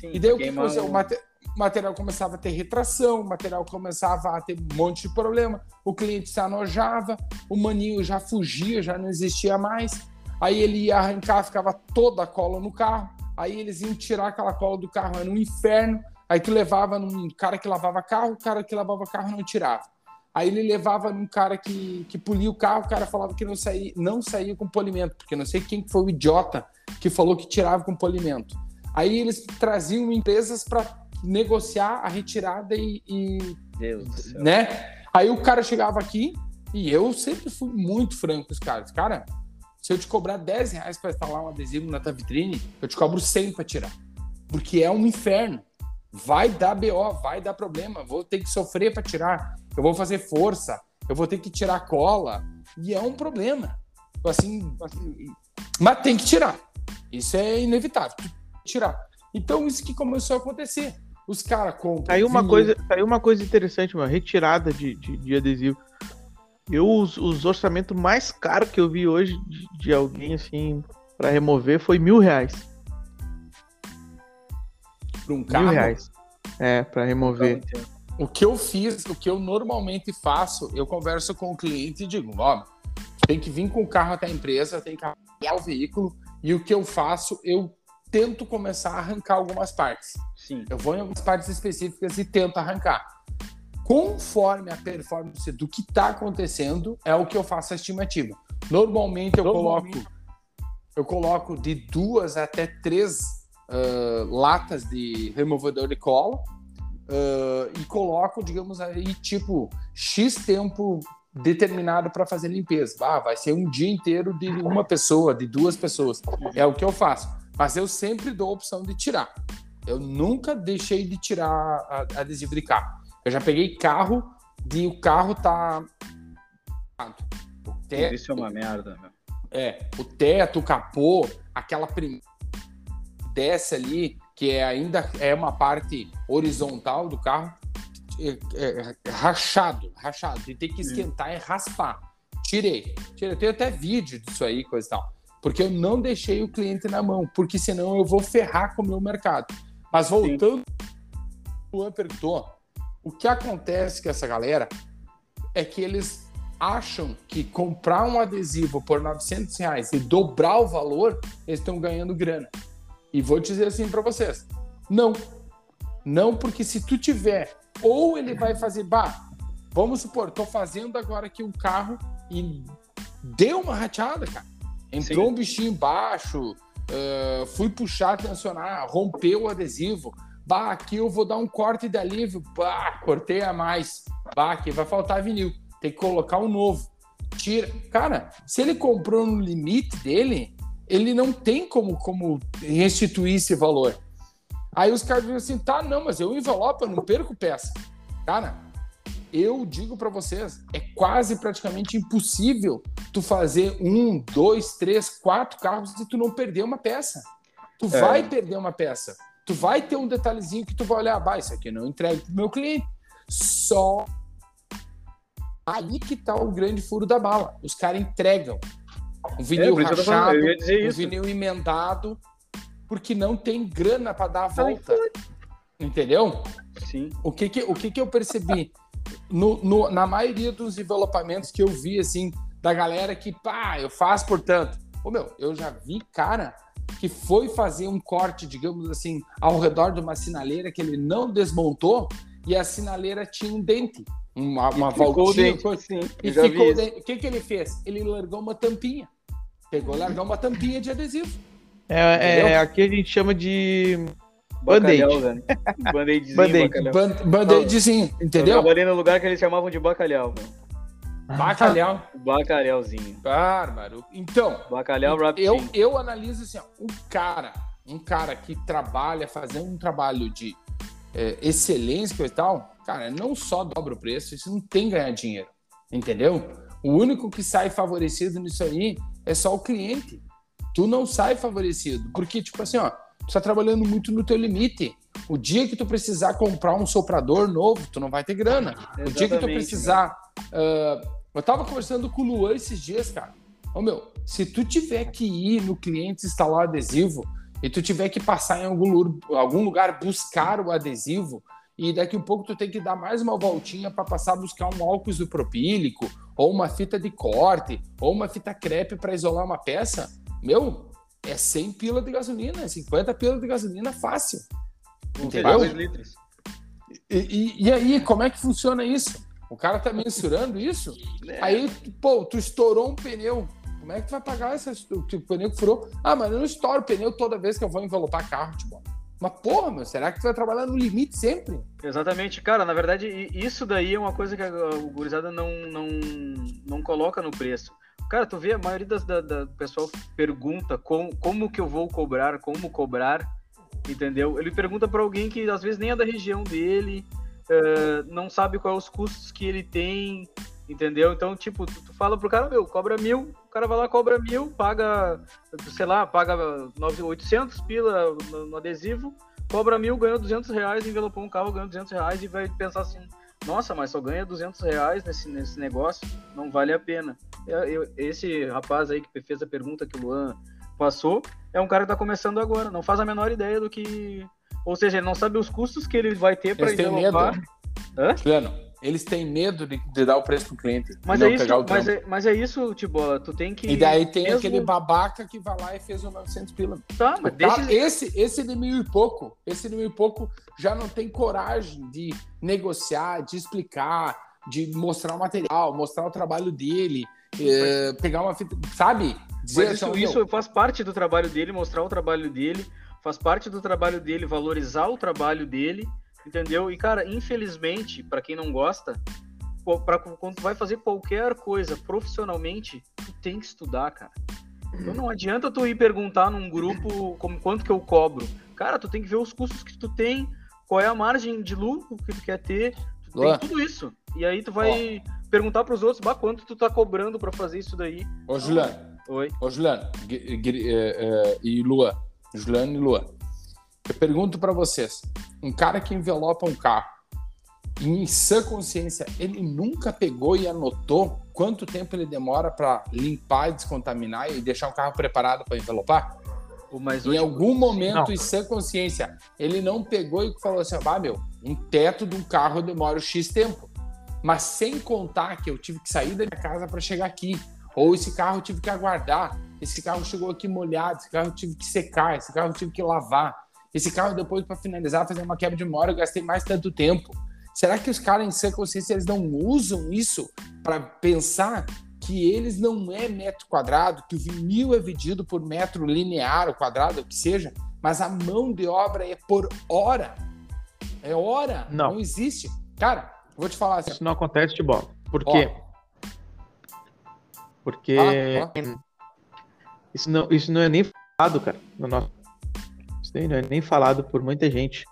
Sim, e daí o que, que o, mate, material começava a ter retração, o material começava a ter um monte de problema, o cliente se anojava, o maninho já fugia, já não existia mais. Aí ele ia arrancar, ficava toda a cola no carro. Aí eles iam tirar aquela cola do carro, era um inferno. Aí tu levava num cara que lavava carro, o cara que lavava carro não tirava. Aí ele levava num cara que, que polia o carro, o cara falava que não saía, não saía com polimento, porque não sei quem foi o idiota que falou que tirava com polimento. Aí eles traziam empresas para negociar a retirada e, e Deus né? Aí o cara chegava aqui e eu sempre fui muito franco com os caras. Cara, se eu te cobrar 10 reais para instalar um adesivo na tua vitrine, eu te cobro 100 para tirar. Porque é um inferno. Vai dar BO, vai dar problema, vou ter que sofrer para tirar, eu vou fazer força, eu vou ter que tirar cola. E é um problema. Assim, assim mas tem que tirar. Isso é inevitável. Tirar. Então, isso que começou a acontecer. Os caras compram. Aí uma, coisa, aí uma coisa interessante, uma retirada de, de, de adesivo. Eu, os, os orçamentos mais caros que eu vi hoje de, de alguém assim para remover foi mil reais. Para um carro? Mil reais. É, para remover. O que eu fiz, o que eu normalmente faço, eu converso com o cliente e digo, ó, tem que vir com o carro até a empresa, tem que arrancar o veículo, e o que eu faço, eu tento começar a arrancar algumas partes. Sim. Eu vou em algumas partes específicas e tento arrancar. Conforme a performance do que está acontecendo, é o que eu faço a estimativa. Normalmente eu Normalmente. coloco eu coloco de duas até três uh, latas de removedor de cola uh, e coloco, digamos aí, tipo, X tempo determinado para fazer limpeza. Ah, vai ser um dia inteiro de uma pessoa, de duas pessoas. É o que eu faço. Mas eu sempre dou a opção de tirar. Eu nunca deixei de tirar adesivo de carro. Eu já peguei carro de o carro tá. Teto, Isso é uma merda, meu. É, o teto, o capô, aquela primeira desce ali, que é ainda é uma parte horizontal do carro, é, é, é rachado, rachado. E tem que esquentar e raspar. Tirei. Tirei. Tem até vídeo disso aí, coisa e tal porque eu não deixei o cliente na mão, porque senão eu vou ferrar com o meu mercado. Mas voltando, o Luan perguntou, o que acontece com essa galera é que eles acham que comprar um adesivo por 900 reais e dobrar o valor, eles estão ganhando grana. E vou dizer assim para vocês, não. Não, porque se tu tiver, ou ele vai fazer, bah, vamos supor, tô fazendo agora aqui um carro e deu uma rateada, cara. Entrou Sim. um bichinho embaixo, uh, fui puxar, tensionar, rompeu o adesivo. Bah, aqui eu vou dar um corte de alívio. Bah, cortei a mais. Bah, aqui vai faltar vinil. Tem que colocar um novo. Tira. Cara, se ele comprou no limite dele, ele não tem como, como restituir esse valor. Aí os caras dizem assim: tá, não, mas eu envelopo, eu não perco peça. Cara, eu digo para vocês, é quase praticamente impossível tu fazer um, dois, três, quatro carros e tu não perder uma peça. Tu é. vai perder uma peça. Tu vai ter um detalhezinho que tu vai olhar, bah, isso aqui não entregue pro meu cliente. Só aí que tá o grande furo da bala. Os caras entregam. Um vinil é, rachado, um vinil emendado, porque não tem grana para dar a volta. Entendeu? Sim. O que que, o que, que eu percebi? No, no, na maioria dos envelopamentos que eu vi, assim, da galera que, pá, eu faço, portanto. Ô, meu, eu já vi cara que foi fazer um corte, digamos assim, ao redor de uma sinaleira que ele não desmontou e a sinaleira tinha um dente, uma, uma voltinha. Dente, sim, e ficou dente. O que, que ele fez? Ele largou uma tampinha. Pegou, largou uma tampinha de adesivo. É, é aqui a gente chama de Band-aid. Band-aidzinho. Band-aidzinho, entendeu? Eu trabalhei no lugar que eles chamavam de bacalhau. Bacalhau? [laughs] Bacalhauzinho. Bárbaro. Então, bacalhau eu, eu analiso assim, ó, um cara, um cara que trabalha, fazendo um trabalho de é, excelência e tal, cara, não só dobra o preço, isso não tem ganhar dinheiro, entendeu? O único que sai favorecido nisso aí é só o cliente. Tu não sai favorecido, porque, tipo assim, ó, tu está trabalhando muito no teu limite. O dia que tu precisar comprar um soprador novo, tu não vai ter grana. Exatamente, o dia que tu precisar. Uh, eu tava conversando com o Luan esses dias, cara. Ô meu, se tu tiver que ir no cliente instalar o adesivo e tu tiver que passar em algum, algum lugar buscar o adesivo, e daqui a pouco tu tem que dar mais uma voltinha para passar a buscar um álcool isopropílico, ou uma fita de corte, ou uma fita crepe para isolar uma peça, meu, é 100 pila de gasolina, é 50 pila de gasolina fácil. Entendeu? litros. E, e, e, aí, como é que funciona isso? O cara tá mensurando isso? É. Aí, pô, tu estourou um pneu. Como é que tu vai pagar esse tipo, pneu que furou? Ah, mas eu não estouro pneu toda vez que eu vou envelopar carro, tipo. Mas porra, meu, será que tu vai trabalhar no limite sempre? Exatamente, cara. Na verdade, isso daí é uma coisa que a gurizada não, não, não coloca no preço. Cara, tu vê, a maioria das, da, da pessoal pergunta como, como que eu vou cobrar, como cobrar, entendeu? Ele pergunta para alguém que às vezes nem é da região dele, uh, não sabe quais os custos que ele tem, entendeu? Então, tipo, tu, tu, fala pro cara, meu, cobra mil, o cara vai lá, cobra mil, paga, sei lá, paga 800 pila no, no adesivo, cobra mil, ganha 200 reais, envelopou um carro, ganha 200 reais e vai pensar assim, nossa, mas só ganha 200 reais nesse, nesse negócio, não vale a pena. Eu, eu, esse rapaz aí que fez a pergunta que o Luan passou, é um cara que está começando agora, não faz a menor ideia do que... Ou seja, ele não sabe os custos que ele vai ter para envelopar. Hã? Juliano, eles têm medo de, de dar o preço pro cliente. Mas, é isso, mas, é, mas é isso, Tibola, tu tem que. E daí tem mesmo... aquele babaca que vai lá e fez o 900 pila. Tá, mas deixa... esse, esse de mil e pouco, esse de mil e pouco já não tem coragem de negociar, de explicar, de mostrar o material, mostrar o trabalho dele, é, pegar uma fita, sabe? Dizer mas isso, assim, isso faz parte do trabalho dele, mostrar o trabalho dele, faz parte do trabalho dele, valorizar o trabalho dele Entendeu? E, cara, infelizmente, para quem não gosta, pra, quando tu vai fazer qualquer coisa profissionalmente, tu tem que estudar, cara. Então não adianta tu ir perguntar num grupo como quanto que eu cobro. Cara, tu tem que ver os custos que tu tem, qual é a margem de lucro que tu quer ter, tu tem tudo isso. E aí tu vai perguntar para os outros, bah, quanto tu tá cobrando para fazer isso daí. Ô, Juliano. Oi. Ô, Juliano. É, é, e Lua. Juliano e Lua. Eu pergunto para vocês: um cara que envelopa um carro, em sã consciência, ele nunca pegou e anotou quanto tempo ele demora para limpar descontaminar e deixar o carro preparado para envelopar? Mas em algum momento, não. em sã consciência, ele não pegou e falou assim: ah, meu, um teto de um carro demora X tempo. Mas sem contar que eu tive que sair da minha casa para chegar aqui. Ou esse carro eu tive que aguardar. Esse carro chegou aqui molhado. Esse carro eu tive que secar. Esse carro eu tive que lavar. Esse carro, depois, para finalizar, fazer uma quebra de memória, eu gastei mais tanto tempo. Será que os caras em sã consciência eles não usam isso para pensar que eles não é metro quadrado, que o vinil é vendido por metro linear ou quadrado, o que seja, mas a mão de obra é por hora. É hora. Não, não existe. Cara, vou te falar assim. Isso não acontece de bola. Por quê? Porque ah, Isso, não, isso não é nem falado, cara, no nosso isso aí não é nem falado por muita gente.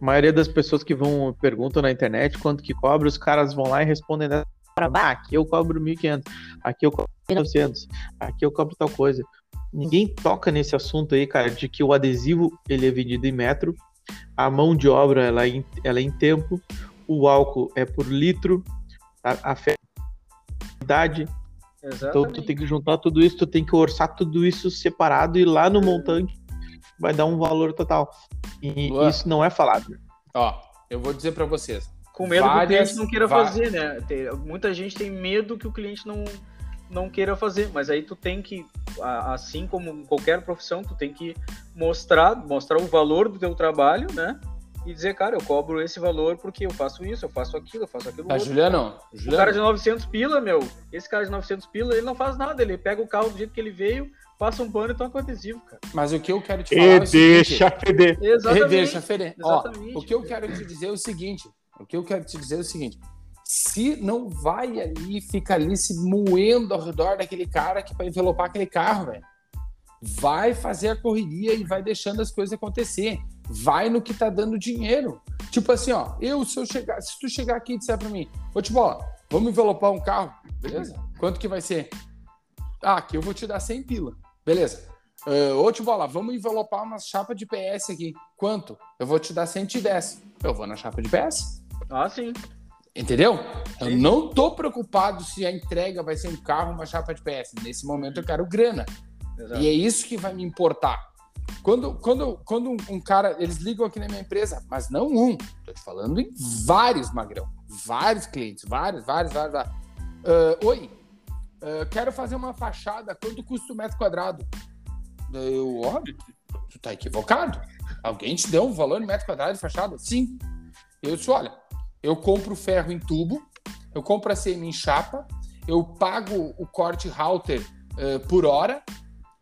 A maioria das pessoas que vão perguntam na internet quanto que cobra, os caras vão lá e respondem dessa ah, aqui eu cobro 1.500, aqui eu cobro 1.900, aqui eu cobro tal coisa. Ninguém toca nesse assunto aí, cara, de que o adesivo ele é vendido em metro, a mão de obra ela é em, ela é em tempo, o álcool é por litro, a, a Exatamente. Então tu tem que juntar tudo isso, tu tem que orçar tudo isso separado e lá no montante vai dar um valor total. E Boa. isso não é falado. Ó, eu vou dizer para vocês. Com medo várias, que o cliente não queira fazer, né? Tem, muita gente tem medo que o cliente não, não queira fazer, mas aí tu tem que, assim como qualquer profissão, tu tem que mostrar, mostrar o valor do teu trabalho, né? E dizer, cara, eu cobro esse valor porque eu faço isso, eu faço aquilo, eu faço aquilo. Tá, outro. Juliano, Juliano. O cara de 900 pila, meu, esse cara de 900 pila, ele não faz nada, ele pega o carro do jeito que ele veio, passa um pano e toca um adesivo, cara. Mas o que eu quero te falar e é o deixa feder. [laughs] Exatamente. E deixa feder. Ó, o que eu quero te dizer é o seguinte, o que eu quero te dizer é o seguinte, se não vai ali, fica ali se moendo ao redor daquele cara que vai envelopar aquele carro, velho. Vai fazer a correria e vai deixando as coisas acontecer vai no que tá dando dinheiro. Tipo assim, ó, eu, se eu chegar, se tu chegar aqui e disser pra mim, ô tipo, vamos envelopar um carro, beleza? Quanto que vai ser? Ah, aqui eu vou te dar 100 pila, beleza. Uh, ô, lá, vamos envelopar uma chapa de PS aqui. Quanto? Eu vou te dar 110. Eu vou na chapa de PS. Ah, sim. Entendeu? Eu não tô preocupado se a entrega vai ser um carro ou uma chapa de PS. Nesse momento eu quero grana. Exato. E é isso que vai me importar. Quando, quando, quando um, cara, eles ligam aqui na minha empresa, mas não um, tô te falando em vários, Magrão, vários clientes, vários, vários, vários. Uh, Oi, uh, quero fazer uma fachada, quanto custa o metro quadrado? Eu, ó, tu tá equivocado. Alguém te deu um valor em metro quadrado de fachada? Sim. Eu disse, olha, eu compro ferro em tubo, eu compro a CM em chapa, eu pago o corte router uh, por hora,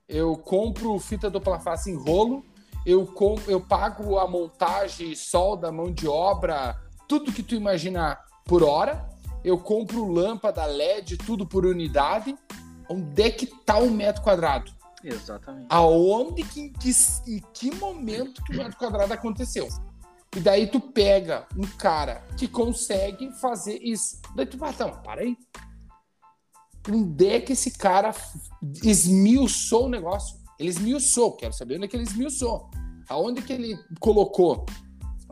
eu compro fita dupla face em rolo, eu, compro, eu pago a montagem, solda, mão de obra, tudo que tu imaginar por hora, eu compro lâmpada LED, tudo por unidade. Onde é que tá o metro quadrado? Exatamente. Aonde, que, em, que, em que momento que o metro quadrado aconteceu? E daí tu pega um cara que consegue fazer isso. Daí tu fala, para aí onde é que esse cara esmiuçou o negócio? Ele esmiuçou, quero saber onde é que ele esmiuçou. Aonde que ele colocou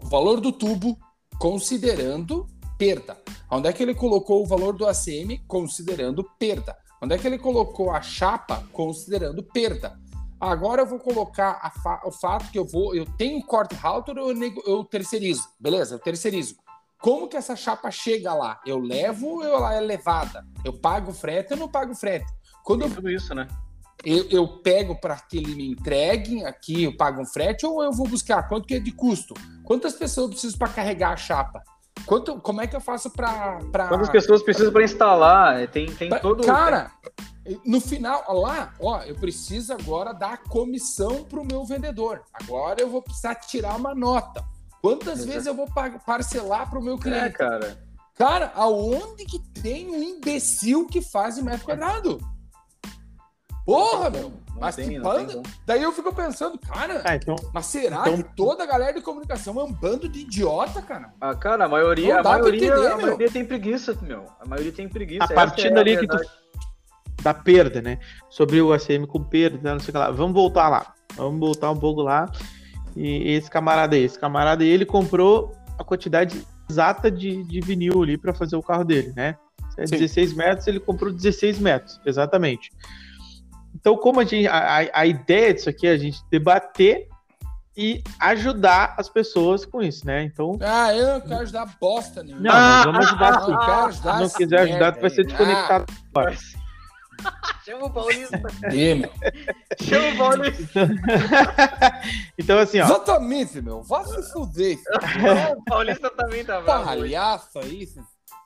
o valor do tubo considerando perda? Onde é que ele colocou o valor do ACM considerando perda? Onde é que ele colocou a chapa considerando perda? Agora eu vou colocar fa o fato que eu vou, eu tenho corte router ou eu, eu terceirizo, beleza? Eu terceirizo. Como que essa chapa chega lá? Eu levo ou ela é levada? Eu pago frete ou não pago frete? Quando eu, tudo isso, né? Eu, eu pego para que ele me entregue aqui, eu pago um frete ou eu vou buscar? Quanto que é de custo? Quantas pessoas eu preciso para carregar a chapa? Quanto, como é que eu faço para. Pra... Quantas pessoas precisam para instalar? Tem, tem pra, todo. Cara, no final, lá, ó, eu preciso agora dar comissão para o meu vendedor. Agora eu vou precisar tirar uma nota. Quantas Exato. vezes eu vou parcelar para o meu cliente? É, cara. Cara, aonde que tem um imbecil que faz em metro quadrado? Porra, meu. Mas tem, banda... Daí eu fico pensando, cara, ah, então, mas será então... que toda a galera de comunicação é um bando de idiota, cara? Ah, cara, a maioria, a maioria, entender, a maioria tem preguiça, meu. A maioria tem preguiça. A partir é dali que tu... da perda, né? Sobre o ACM com perda, não sei o que lá. Vamos voltar lá. Vamos voltar um pouco lá. E esse camarada aí, esse camarada aí, ele comprou a quantidade exata de, de vinil ali para fazer o carro dele, né? É 16 metros, ele comprou 16 metros, exatamente. Então, como a gente. A, a ideia disso aqui é a gente debater e ajudar as pessoas com isso, né? Então. Ah, eu não quero ajudar bosta nenhuma. Não, ah, vamos ajudar sim. Ah, Se não quiser ajudar, tu vai ser desconectado. Ah. [laughs] Chama o Paulista. Chama o Paulista. [laughs] então, assim, ó. Exatamente, meu. Vá se fuder. [laughs] o Paulista também tá bravo. Palhaço aí, esse,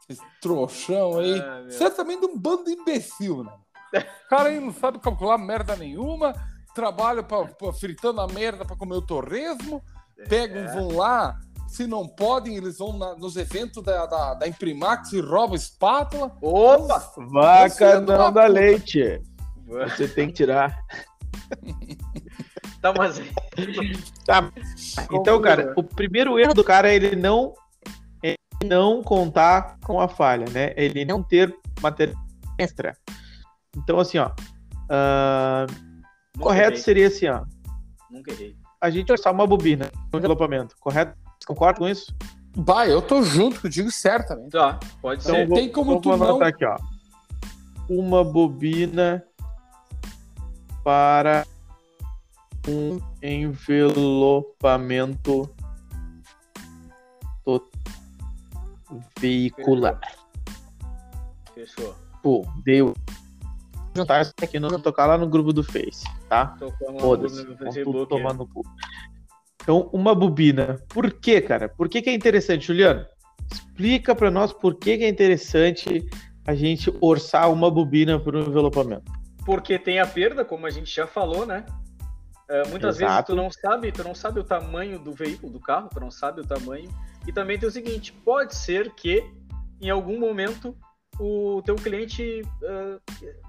esse trouxão aí. Ah, Você é também de um bando de imbecil, né? O cara aí não sabe calcular merda nenhuma, trabalha pra, pra fritando a merda pra comer o torresmo, pegam, é. vão lá, se não podem, eles vão na, nos eventos da, da, da, Imprimax e roubam espátula. Opa! Vaca não dá leite. Você tem que tirar. tá, mas... tá. Então, cara, o primeiro erro do cara é ele não, é não contar com a falha, né? Ele não ter material extra. Então, assim, ó. Uh, correto errei. seria assim, ó. Nunca errei. A gente orçar uma bobina no envelopamento, correto? Concorda com isso? Bah, eu tô junto contigo certamente. Tá, pode então, ser. Vou, Tem como tu não... aqui, ó. uma bobina para um envelopamento veicular. Fechou. Pô, deu. Juntar isso aqui, não tocar lá no grupo do Face, tá? Foda-se. tomando cu. Então, uma bobina. Por quê, cara? Por que, que é interessante, Juliano? Explica para nós por que, que é interessante a gente orçar uma bobina para o envelopamento. Porque tem a perda, como a gente já falou, né? Uh, muitas Exato. vezes tu não sabe, tu não sabe o tamanho do veículo, do carro, tu não sabe o tamanho. E também tem o seguinte, pode ser que em algum momento o teu cliente uh,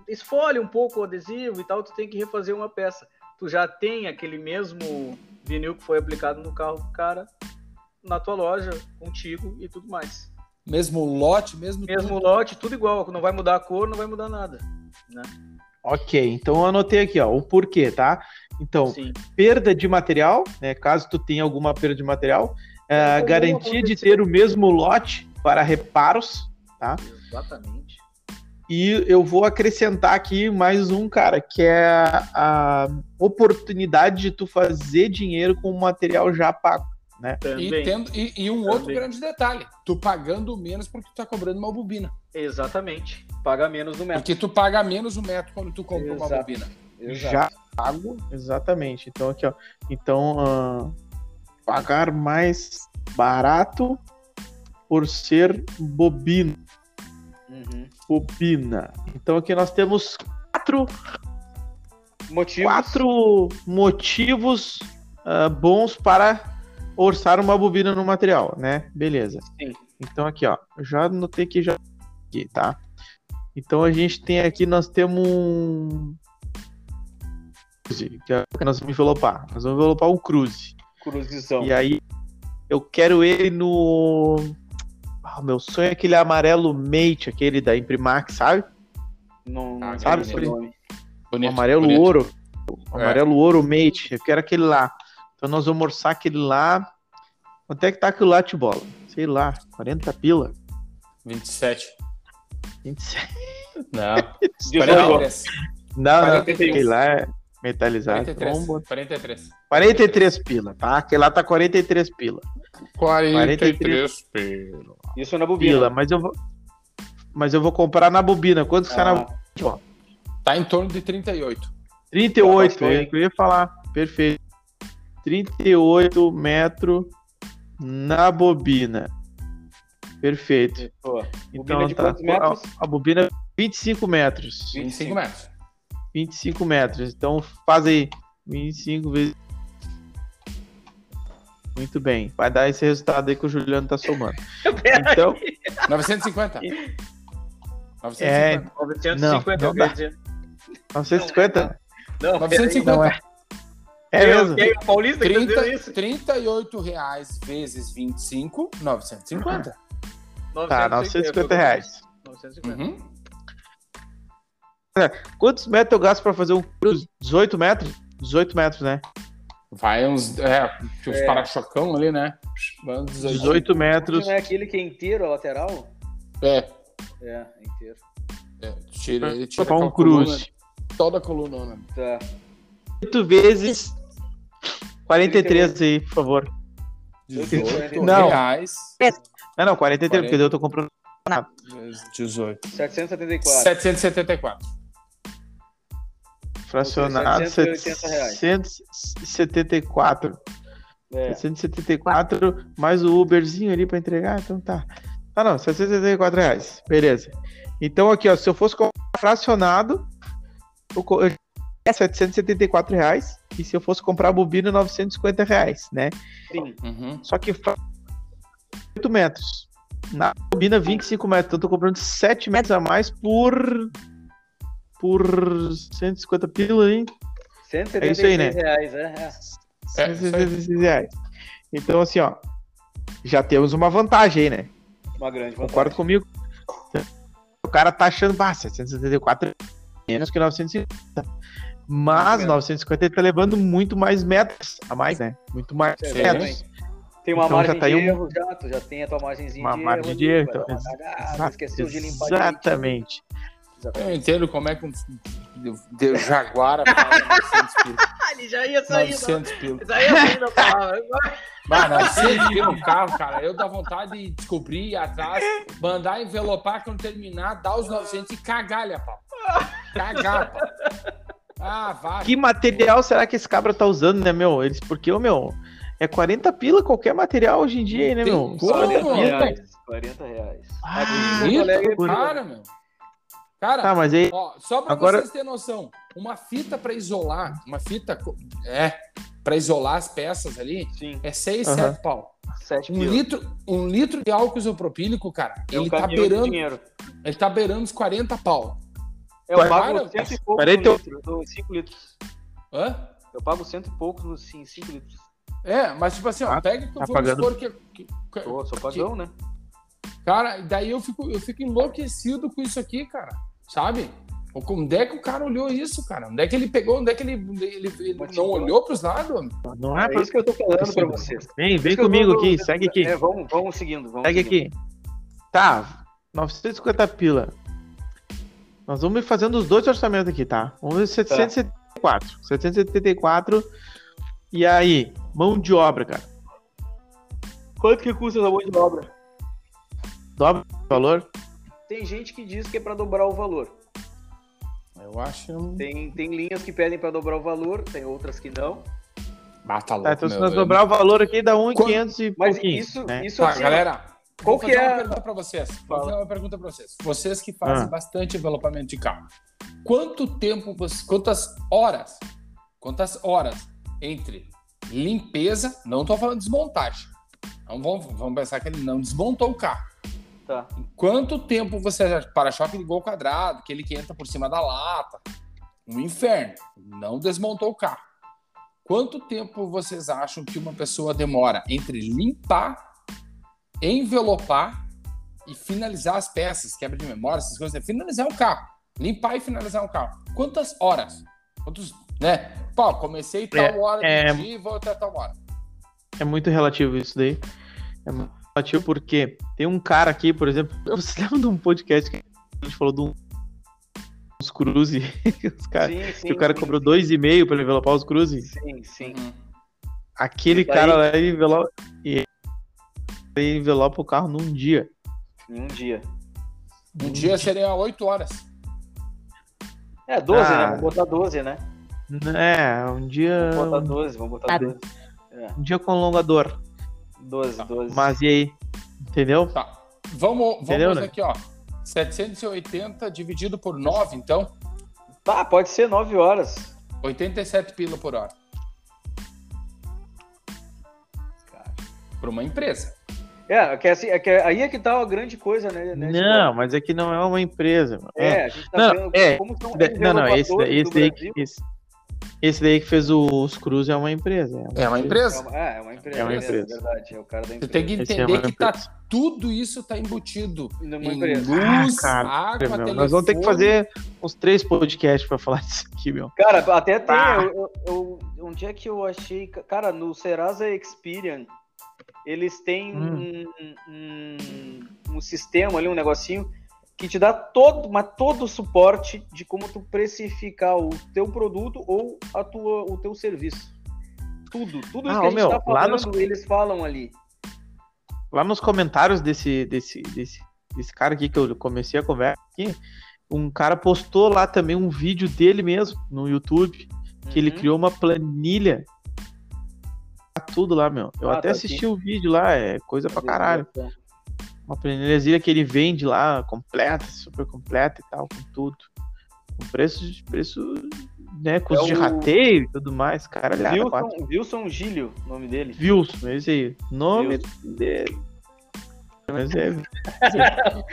esfolhe um pouco o adesivo e tal, tu tem que refazer uma peça. Tu já tem aquele mesmo vinil que foi aplicado no carro do cara na tua loja, contigo e tudo mais. Mesmo lote, mesmo Mesmo tudo. lote, tudo igual, não vai mudar a cor, não vai mudar nada, né? Ok, então eu anotei aqui, ó, o porquê, tá? Então, Sim. perda de material, né? Caso tu tenha alguma perda de material, é, garantia de ter o mesmo lote para reparos, tá? Exatamente. E eu vou acrescentar aqui mais um, cara, que é a oportunidade de tu fazer dinheiro com o material já pago. Né? E, tendo, e, e, um Também. outro grande detalhe: tu pagando menos porque tu tá cobrando uma bobina. Exatamente. Paga menos no metro. Porque tu paga menos o metro quando tu compra Exato. uma bobina. Exato. Já pago, exatamente. Então, aqui, ó. Então, uh, pagar mais barato por ser bobina. Uhum. Bobina. Então, aqui nós temos quatro motivos, quatro motivos uh, bons para orçar uma bobina no material, né? Beleza. Sim. Então aqui, ó, já notei que já aqui, tá? Então a gente tem aqui, nós temos um que é que nós vamos envelopar. Nós vamos envelopar um cruze. Cruzezão. E aí eu quero ele no ah, meu sonho é aquele amarelo mate, aquele da Imprimax, sabe? Não, ah, sabe? Bonito, amarelo bonito. ouro. É. Amarelo ouro mate. Eu quero aquele lá. Então nós vamos orçar aquele lá. Quanto é que tá aquilo lá de bola? Sei lá, 40 pila? 27. 27. Não. [laughs] 43. Não, não, aquele lá é metalizado. 43. 43. 43 pila, tá? Aquele lá tá 43 pila. 43, 43 pila. Isso na bobina. Pila, mas eu vou mas eu vou comprar na bobina. Quanto ah. sai na bobina? Tá em torno de 38. 38, é eu ia falar. Perfeito. 38 metros na bobina. Perfeito. Pô, então tá. A, a, bobina 25 metros. 25 metros. 25 metros. Então faz aí. 25 vezes. Muito bem. Vai dar esse resultado aí que o Juliano tá somando. [laughs] então. 950. 950. É, 950, não, não dá. 950? Não, 950. Não é. É mesmo? E aí, o Paulista 30, que isso? 38 reais vezes 25, 950. Tá, 950 reais. 950. Uhum. Quantos metros eu gasto pra fazer um cruz? 18 metros? 18 metros, né? Vai uns, é, uns é. para-chocão ali, né? 18. 18 metros. Não é aquele que é inteiro, a lateral? É. É, é inteiro. É, tira, ele tira um cruz. Toda a coluna. Tá. 8 vezes 43 aí, por favor. 18 não. reais. Não, não, 43, 40. porque eu tô comprando. 18. 774. 774. Fracionado 774. É. 774 mais o Uberzinho ali pra entregar, então tá. Ah, não, 774 reais. Beleza. Então aqui, ó, se eu fosse comprar fracionado, eu é 774 reais. E se eu fosse comprar a bobina, 950 reais, né? Sim. Uhum. Só que 8 metros. Na bobina, 25 metros. Então eu tô comprando 7 metros a mais por. Por 150 pila, hein? 176 é isso aí, né? reais, é. é. 176 reais. Então, assim, ó. Já temos uma vantagem aí, né? Uma grande vantagem. Concorda comigo? O cara tá achando, bah, 774 menos que 950. Mas 950 ele tá levando muito mais metros a mais, né? Muito mais metros. Tem uma então, margem já tá de um... erro já, tu já tem a tua margenzinha uma de margem erro. de erro. Então, esqueceu de limpar Exatamente. Eu entendo como é que um de Jaguara [laughs] fala 900 pila. Ele já ia sair. 900 pila. Já ia sair da palavra. Mano, 900 pila no carro, cara. Eu dá vontade de descobrir, ir atrás, mandar envelopar quando terminar, dar os 900 e cagar, pau. Cagar, pau. Ah, vai. Que material será que esse cabra tá usando, né, meu? Eles, porque, ô, meu, é 40 pila qualquer material hoje em dia, né, meu? Como, 40 reais. 40 reais. Ah, Para, meu. Cara, tá, mas aí, ó, só para agora... vocês terem noção, uma fita para isolar, uma fita é para isolar as peças ali, Sim. é 6, uhum. 7 pau. 7 um litro, um litro de álcool isopropílico, cara, é ele um tá beirando, ele tá beirando os 40 pau. É, eu pago cento e pouco no litro, 5 litros. Hã? Eu pago cento e pouco nos 5 litros. É, mas tipo assim, ó, ah, pega tá pagando. que, que, que Tô, sou pagão, que, né? Cara, daí eu fico, eu fico enlouquecido com isso aqui, cara. Sabe? Onde é que o cara olhou isso, cara? Onde é que ele pegou? Onde é que ele, ele, ele não tipo, olhou para os lados? Não é, é isso que eu tô falando para vocês. Vem, vem comigo aqui, segue aqui. É, vamos, vamos seguindo. Vamos segue seguindo. aqui. Tá, 950 pila. Nós vamos fazendo os dois orçamentos aqui, tá? Vamos ver 774. Tá. 774. E aí, mão de obra, cara. Quanto que custa a mão de obra? Dobra o valor? Tem gente que diz que é para dobrar o valor. Eu acho. Tem, tem linhas que pedem para dobrar o valor, tem outras que não. Ah, tá louco, tá, então se nós dobrar o valor aqui dá 1,500 e Mas isso, né? isso tá, assim, galera, qual que é uma pergunta para vocês? Vou fazer uma pergunta para vocês. Vocês que fazem ah. bastante envelopamento de carro. Quanto tempo, quantas horas, quantas horas entre limpeza, não estou falando desmontagem. Não vamos, vamos pensar que ele não desmontou o carro. Tá. Quanto tempo você para-choque ligou ao quadrado, que ele que entra por cima da lata? Um inferno. Não desmontou o carro. Quanto tempo vocês acham que uma pessoa demora entre limpar, envelopar e finalizar as peças, quebra de memória, essas coisas, finalizar um carro, limpar e finalizar um carro? Quantas horas? Quantos, né? Pô, comecei tal é, hora é, dia e vou até tal hora. É muito relativo isso daí. É muito relativo porque tem um cara aqui, por exemplo, [laughs] você lembra de um podcast que a gente falou de um os cruze, [laughs] os cara, sim, sim, que o cara sim, cobrou dois e meio para envelopar os cruze. Sim, sim. Uhum. Aquele cara lá ele envelopa, ele envelopa o carro num dia. Em um dia. Um dia seria oito horas. É, 12, né? ah, né? Vamos botar 12, né? É, um dia. Vamos botar 12, vamos botar 12. É. Um dia com alongador. 12, 12. Mas e aí? Entendeu? Tá. Vamos, vamos Entendeu, né? aqui, ó. 780 dividido por 9, então? Tá, pode ser 9 horas. 87 pila por hora. Para uma empresa. É, que assim, é que aí é que tá a grande coisa, né? né não, mas é que não é uma empresa. É, é a gente tá não, vendo é, como são Não, não, esse, esse daí, esse, esse daí que fez os Cruz é uma empresa. É uma, empresa. É, é uma empresa. É uma empresa. É verdade, é o cara da empresa. Você tem que é entender é que tá, tudo isso tá embutido Numa em empresa. luz, ah, cara, água, meu, telefone. Nós vamos ter que fazer uns três podcasts pra falar [laughs] disso aqui, meu. Cara, até tem. Ah. Eu, eu, um dia que eu achei. Cara, no Serasa Experian, eles têm hum. um, um, um sistema ali, um negocinho que te dá todo, mas todo o suporte de como tu precificar o teu produto ou a tua, o teu serviço. Tudo, tudo isso ah, que a gente meu, tá falando, nos... eles falam ali. Lá nos comentários desse, desse, desse, desse cara aqui que eu comecei a conversa aqui, um cara postou lá também um vídeo dele mesmo no YouTube, que uhum. ele criou uma planilha tudo lá, meu. Eu ah, até tá assisti aqui. o vídeo lá, é coisa pra caralho uma planilhazinha que ele vende lá, completa, super completa e tal, com tudo. Com preço, preço né, custo é de rateio e tudo mais, cara. Wilson, Wilson Gílio, nome dele. Wilson, esse aí. Nome Wilson. dele. Mas é.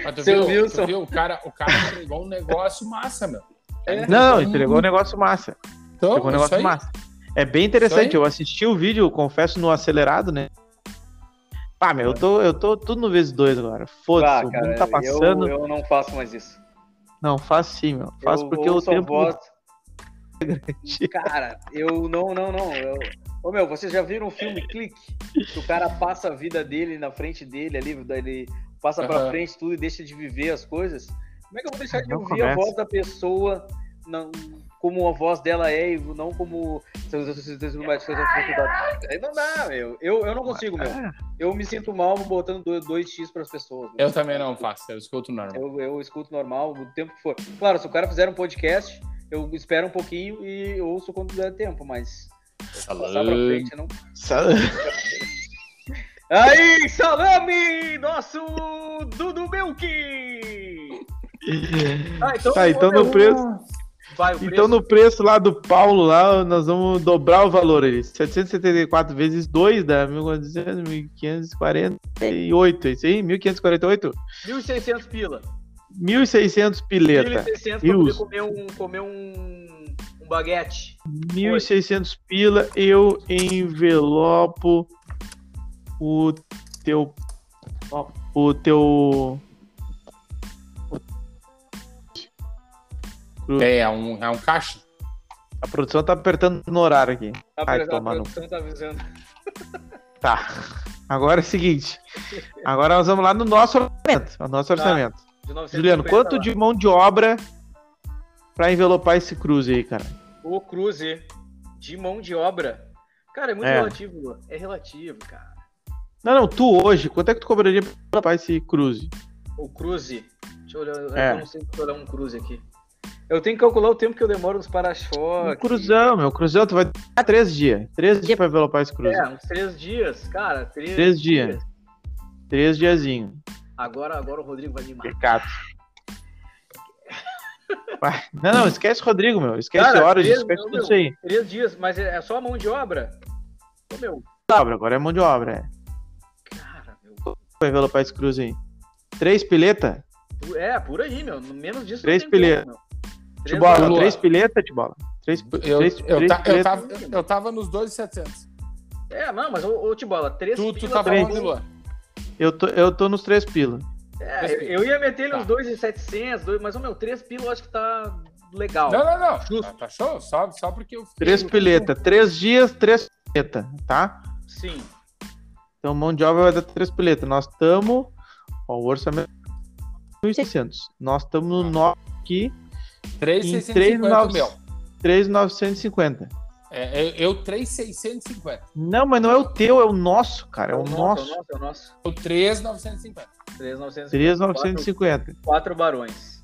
Mas tu, Seu viu, Wilson. Tu viu? O cara, o cara entregou um negócio massa, meu. É. Não, entregou um negócio massa. Então, entregou um negócio massa. É bem interessante. Eu assisti o vídeo, confesso, no acelerado, né? Pá, meu, eu tô, eu tô tudo no vezes dois agora. Foda-se, ah, o mundo tá passando. Eu, eu, não faço mais isso. Não, faço sim, meu. Faço eu porque eu tenho. Voz... [laughs] Cara, eu não, não, não. Eu... Ô meu, vocês já viram o filme Clique? Que o cara passa a vida dele na frente dele ali, ele passa uhum. pra frente tudo e deixa de viver as coisas. Como é que eu vou deixar de ouvir a voz da pessoa não, como a voz dela é e não como. Aí não dá, meu. Eu, eu não consigo, meu. É. Eu me sinto mal botando 2x para as pessoas. Meu. Eu também não faço, eu escuto normal. Eu, eu escuto normal o tempo que for. Claro, se o cara fizer um podcast, eu espero um pouquinho e ouço quando der tempo, mas. Salame. Passar pra frente, não. Salame. [laughs] Aí, salame! Nosso Dudu Milk! [laughs] Ah, então, tá, então no preço. Vai, então no preço lá do Paulo, lá, nós vamos dobrar o valor ali. 774 vezes 2 dá 1.548. É isso aí? 1.548? 1.600 pila. 1.600 pileta. 1.600 pra poder comer um, comer um, um baguete. 1.600 pila, eu envelopo o teu. O teu. É, é um, é um caixa. A produção tá apertando no horário aqui. Tá Ai, a produção tá avisando. [laughs] Tá. Agora é o seguinte. Agora nós vamos lá no nosso orçamento. O nosso tá. orçamento. Juliano, quanto lá. de mão de obra para envelopar esse cruze aí, cara? O cruze de mão de obra. Cara, é muito é. relativo. É relativo, cara. Não, não, tu hoje, quanto é que tu cobraria pra envelopar esse cruze? O cruze? Deixa eu olhar, é. eu não sei olhar um cruze aqui. Eu tenho que calcular o tempo que eu demoro nos para-choques. Cruzão, meu. Cruzão, tu vai dar três dias. Três dias pra envelopar esse cruzão. É, uns três dias, cara. Três, três dias. dias. Três diazinho. Agora, agora o Rodrigo vai me matar. Pecado. [laughs] Não, não, esquece o Rodrigo, meu. Esquece cara, horas, três, esquece tudo isso aí. Três dias, mas é só a mão de obra? Ô, meu. Obra, agora é mão de obra, é. Cara, meu. Vai envelopar esse cruzo aí. Três pileta? É, por aí, meu. Menos disso. Três pileta. Tibola, três piletas, Tibola? Três, eu, três, eu, três eu, tava, eu tava nos 2,700. É, não, mas ô, ô Tibola, três tu, tu tava onde, Luan? Eu tô, eu tô nos três pila. É, eu ia meter ele tá. uns 2,700, mas o meu, três pila eu acho que tá legal. Não, não, não. Justo. Tá, tá show, só, só porque eu Três pileta, três dias, três pileta, tá? Sim. Então mão de obra vai dar três piletas. Nós estamos, ó, o orçamento 1.600. Nós estamos no 9 aqui 3,650 meu. 3,950. É, é, eu 3,650. Não, mas não é o teu, é o nosso, cara. É o, nosso. É o nosso. É o 3,950. 3,950. Quatro barões.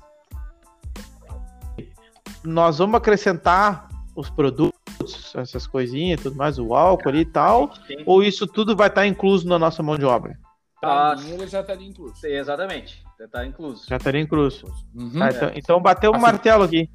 Nós vamos acrescentar os produtos, essas coisinhas, tudo mais, o álcool ali e tal. Ou isso tudo vai estar incluso na nossa mão de obra? Pra mim, ele já estaria incluso. Exatamente, já está incluso. Já estaria incluso. Uhum. Tá, então, então bateu o um assim, martelo aqui.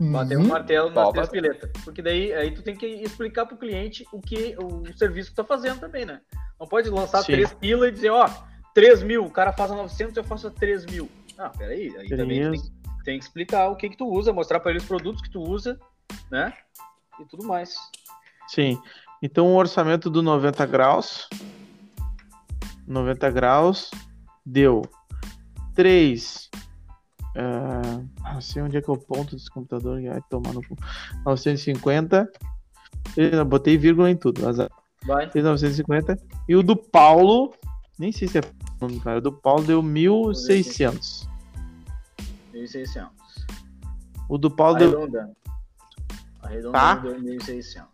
Bateu o um martelo nas três piletas. Porque daí aí tu tem que explicar pro cliente o que o serviço que tá fazendo também, né? Não pode lançar Sim. três pila e dizer, ó, 3 mil, o cara faz a 900, eu faço a 3 mil. Ah, peraí, aí também tem, tem, que explicar o que que tu usa, mostrar para ele os produtos que tu usa, né? E tudo mais. Sim. Então, o orçamento do 90 graus 90 graus, deu 3. Uh, não sei onde é que é o ponto desse computador. Vai tomar no 950. Eu botei vírgula em tudo. Azar. Vai. 950. E o do Paulo, nem sei se é nome, cara. O do Paulo deu 1600. 1600. O do Paulo Arredondando. deu. Arredondando tá? deu 1600.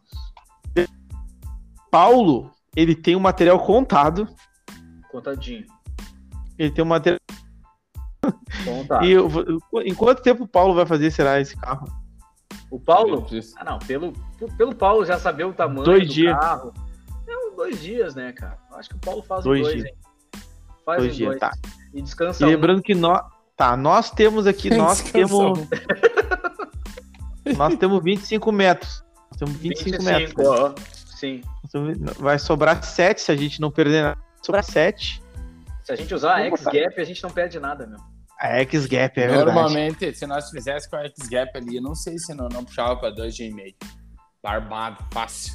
Paulo, ele tem o material contado Contadinho. Ele tem uma material. E eu, em quanto tempo o Paulo vai fazer, será, esse carro? O Paulo? Ah, não, pelo, pelo Paulo já saber o tamanho dois do dias. carro. É dois dias, né, cara? Acho que o Paulo faz dois, dois dias. hein? Faz dois dias, dois. tá. E descansa. E lembrando um. que nós. Tá, nós temos aqui, [laughs] nós temos. nós temos 25 metros. Nós temos 25, 25 metros. Ó, sim. Vai sobrar 7 se a gente não perder nada sobrar 7. Se a gente usar a X-Gap, a gente não perde nada, meu. A X-Gap, é verdade. Normalmente, se nós fizéssemos com a X-Gap ali, eu não sei se não, não puxava pra 2,5. Barbado, fácil.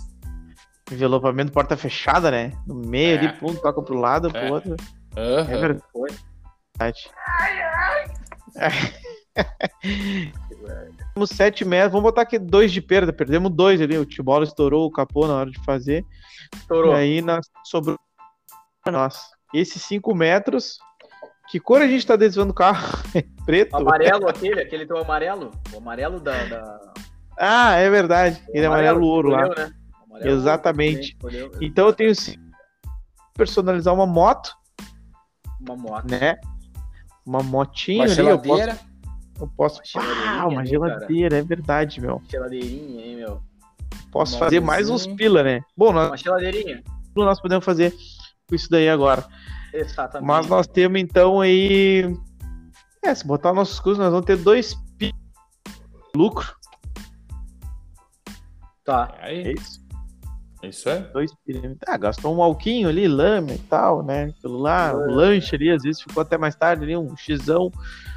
Envelopamento porta fechada, né? No meio é. ali, pum, toca pro lado, é. pro outro. Uhum. É verdade. Ai, ai. Temos 7 metros, vamos botar aqui 2 de perda. Perdemos 2 ali. O Tibola estourou o capô na hora de fazer. Estourou. E aí nós sobrou nós. Esses 5 metros Que cor a gente tá adesivando o carro? [laughs] Preto? O amarelo aquele, aquele teu amarelo. O amarelo da. da... Ah, é verdade. Ele é amarelo, ouro lá. Né? Amarelo Exatamente. Então eu tenho personalizar uma moto. Uma moto. Né? Uma motinha uma ali. Geladeira. Eu posso. Eu posso... Ah, uma geladeira, cara. é verdade, meu. Geladeirinha, hein, meu. Posso uma fazer mais uns pila, né? Bom, nós... Uma geladeirinha. Nós podemos fazer com isso daí agora. Exatamente. Mas nós temos então aí. É, se botar nossos custos, nós vamos ter dois pi lucro. Tá. É isso. Isso é? Dois Ah, gastou um alquinho ali, lama e tal, né? Pelo lá, o lanche ali, às vezes ficou até mais tarde ali, um xizão,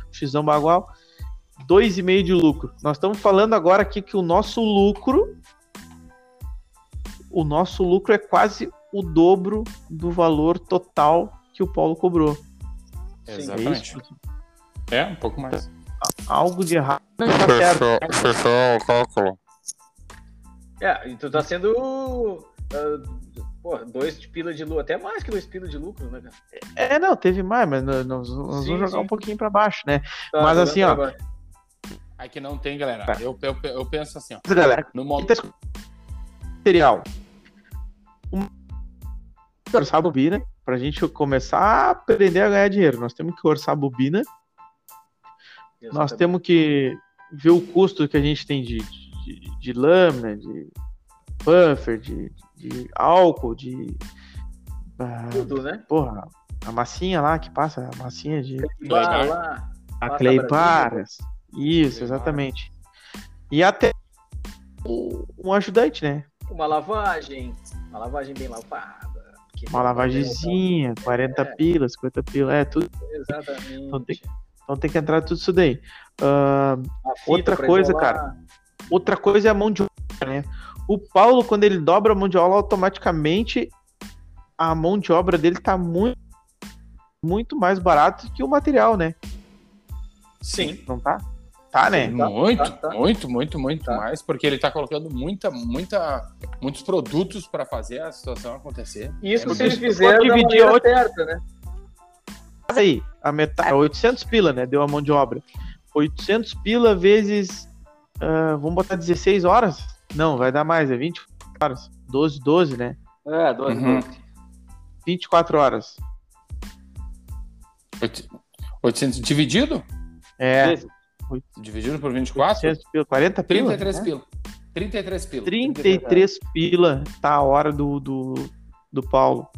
um xizão bagual. Dois e meio de lucro. Nós estamos falando agora aqui que o nosso lucro, o nosso lucro é quase o dobro do valor total que o Paulo cobrou. Exatamente. É, é, um pouco mais. Algo de errado. Tá certo. Fechou o cálculo. É, e tu tá sendo. Uh, pô, dois pila de lucro, até mais que dois pila de lucro, né, cara? É, não, teve mais, mas nós, nós sim, vamos jogar sim. um pouquinho pra baixo, né? Tá, mas assim, ó. Aí que não tem, galera. Tá. Eu, eu, eu penso assim, ó. Galera, no momento. Material. Um... Orçar a bobina, pra gente começar a aprender a ganhar dinheiro. Nós temos que orçar a bobina. Exatamente. Nós temos que ver o custo que a gente tem de, de, de lâmina, de puffer, de, de álcool, de. Tudo, né? Porra, a massinha lá que passa, a massinha de. Bar, lá, a clay bars. Isso, exatamente. E até um ajudante, né? Uma lavagem, uma lavagem bem lavada. Uma lavagemzinha, 40 é. pilas, 50 pilas, é tudo. Exatamente. Então tem, então tem que entrar tudo isso daí. Uh, outra coisa, isolar. cara. Outra coisa é a mão de obra, né? O Paulo, quando ele dobra a mão de obra, automaticamente a mão de obra dele tá muito, muito mais barato que o material, né? Sim. Não tá? Tá, né? Sim, muito, tá, tá. muito, muito, muito tá. mais, porque ele tá colocando muita, muita, muitos produtos para fazer a situação acontecer. Isso é, se ele fizer da dividir a certa, né? Aí, a metade, 800 pila, né? Deu a mão de obra. 800 pila vezes, uh, vamos botar 16 horas? Não, vai dar mais, é 20 horas. 12, 12, né? É, 12, uhum. 12. 24 horas. 800 dividido? É. Dividido por 24? 800 pila, 40 pila? 33 né? pila. 33 pila. 33 pila tá a hora do, do, do Paulo.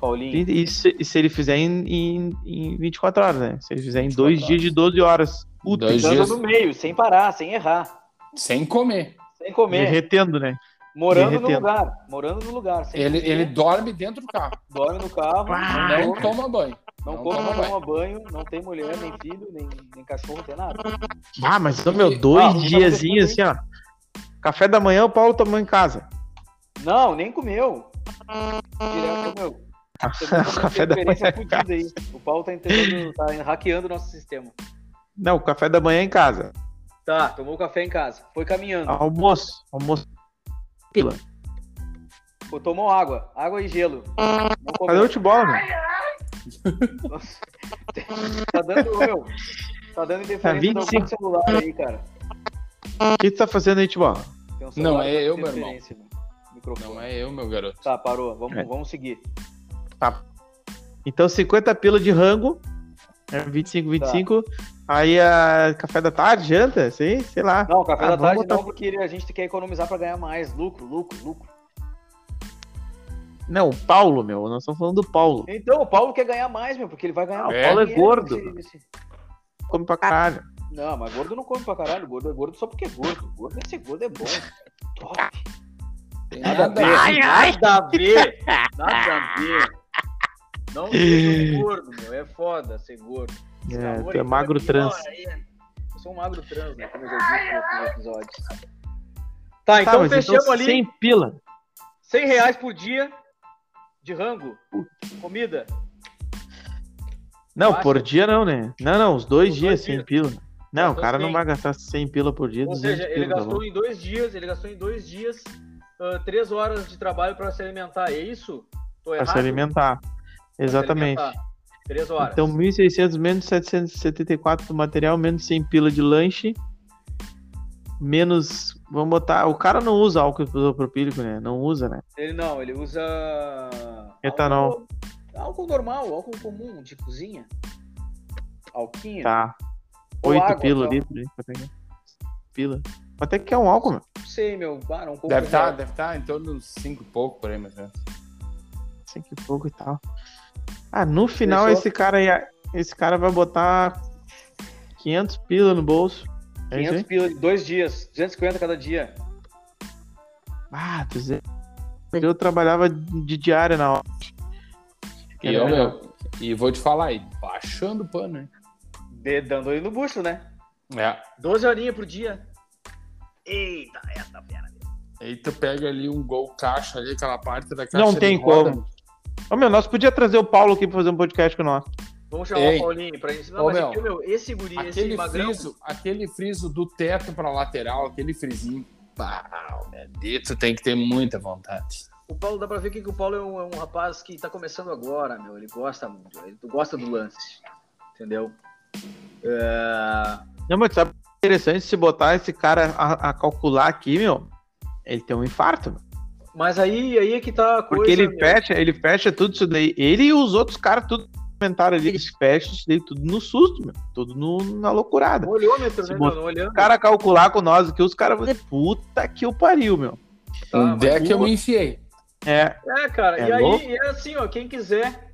Paulinho. E se, e se ele fizer em, em, em 24 horas, né? Se ele fizer em dois dias de 12 horas. Puta, dois dias no meio, sem parar, sem errar. Sem comer. Sem comer. Derretendo, né? Morando Derretendo. no lugar. Morando no lugar. Ele, ele dorme dentro do carro. Dorme no carro. Ah, não toma banho. Não, não come, não toma banho, não tem mulher, nem filho, nem, nem cachorro, não tem nada. Ah, mas, meu, dois ah, diazinhos assim, ó. Café da manhã o Paulo tomou em casa. Não, nem comeu. Direto comeu. [laughs] café da manhã. Aí. O Paulo tá, entendendo, tá hackeando o nosso sistema. Não, o café da manhã é em casa. Tá, tomou café em casa. Foi caminhando. Almoço. Almoço. Pila. Tomou água. Água e gelo. Cadê o futebol, meu? [laughs] tá dando, meu. Tá dando interferência tá 25... no celular aí, cara. O que tu tá fazendo aí, Tibó? Um não, é eu, meu irmão. Não é eu, meu garoto. Tá, parou. Vamos, é. vamos seguir. Tá. Então, 50 pila de rango. É 25, 25. Tá. Aí a café da tarde, janta, sei, sei lá. Não, café ah, da tarde botar... não, porque a gente quer economizar para ganhar mais. Lucro, lucro, lucro. Não, o Paulo, meu. Nós estamos falando do Paulo. Então, o Paulo quer ganhar mais, meu, porque ele vai ganhar. Ah, o Paulo é gordo. Nesse, nesse... Come pra caralho. Não, mas gordo não come pra caralho. Gordo é gordo só porque é gordo. Gordo é ser gordo, é bom. Top. Tem nada a ver. Ai, ai. Nada a ver. Nada a ver. Não [laughs] seja gordo, meu. É foda ser gordo. É, tu é magro é trans. Eu sou um magro trans, né? Como eu já disse nos episódios. Tá, então tá, fechamos então, ali. 100 pila. 100 reais por dia de rango. Comida. Não, por dia não, né? Não, não, os dois, dias, 100 pila. Não, o cara 100. não vai gastar 100 pila por dia. Ou seja, ele pila, tá gastou tá em dois dias, ele gastou em dois dias uh, três horas de trabalho para se alimentar, é isso? Tô errado? Para se alimentar. Exatamente. Se alimentar. Três horas. Então, 1.600 menos 774 do material, menos 100 pila de lanche, menos. Vamos botar. O cara não usa álcool isopropílico, né? Não usa, né? Ele não, ele usa. Etanol. Álcool, álcool normal, álcool comum, de cozinha. Alquinho. Tá. Ou 8 água, pila então. litro, pra pegar. Pila. Até que é um álcool, meu. Não sei, meu. Ah, um Deve estar real. deve tá em torno dos 5 e pouco por aí, mais ou menos. 5 e pouco e tal. Ah, no final Fechou? esse cara aí, esse cara vai botar 500 pila no bolso. É isso 500 aí? pila, dois dias, 250 cada dia. Ah, 200. Eu trabalhava de diária na hora. E, eu, meu, e vou te falar aí, baixando o pano, hein? De- dando ele no bucho, né? É. 12 horinhas por dia. Eita, essa fera. Aí tu pega ali um gol caixa ali, aquela parte da caixa. Não tem roda. como. Ô, meu, nós podíamos trazer o Paulo aqui pra fazer um podcast com nós. Vamos chamar Ei. o Paulinho pra gente. Não, Ô, mas meu, aqui, meu, esse guri, Aquele esse magrão. friso, aquele friso do teto pra lateral, aquele frisinho. Pau, meu Deus, tu tem que ter muita vontade. O Paulo, dá pra ver que o Paulo é um, é um rapaz que tá começando agora, meu. Ele gosta muito, ele gosta do lance. Entendeu? É... Não, mas sabe é interessante se botar esse cara a, a calcular aqui, meu? Ele tem um infarto, meu. Mas aí, aí é que tá a coisa. Porque ele meu. fecha, ele fecha tudo isso daí. Ele e os outros caras, tudo comentaram ali, eles fecham isso daí tudo no susto, meu. Tudo no, na loucurada. No olhômetro, Se né, bota- meu? No olhando. O cara calcular com nós aqui, os caras vão dizer, puta que o pariu, meu. Tá, Onde é que eu o- me enfiei? É, É, cara, É e aí louco? é assim, ó, quem quiser,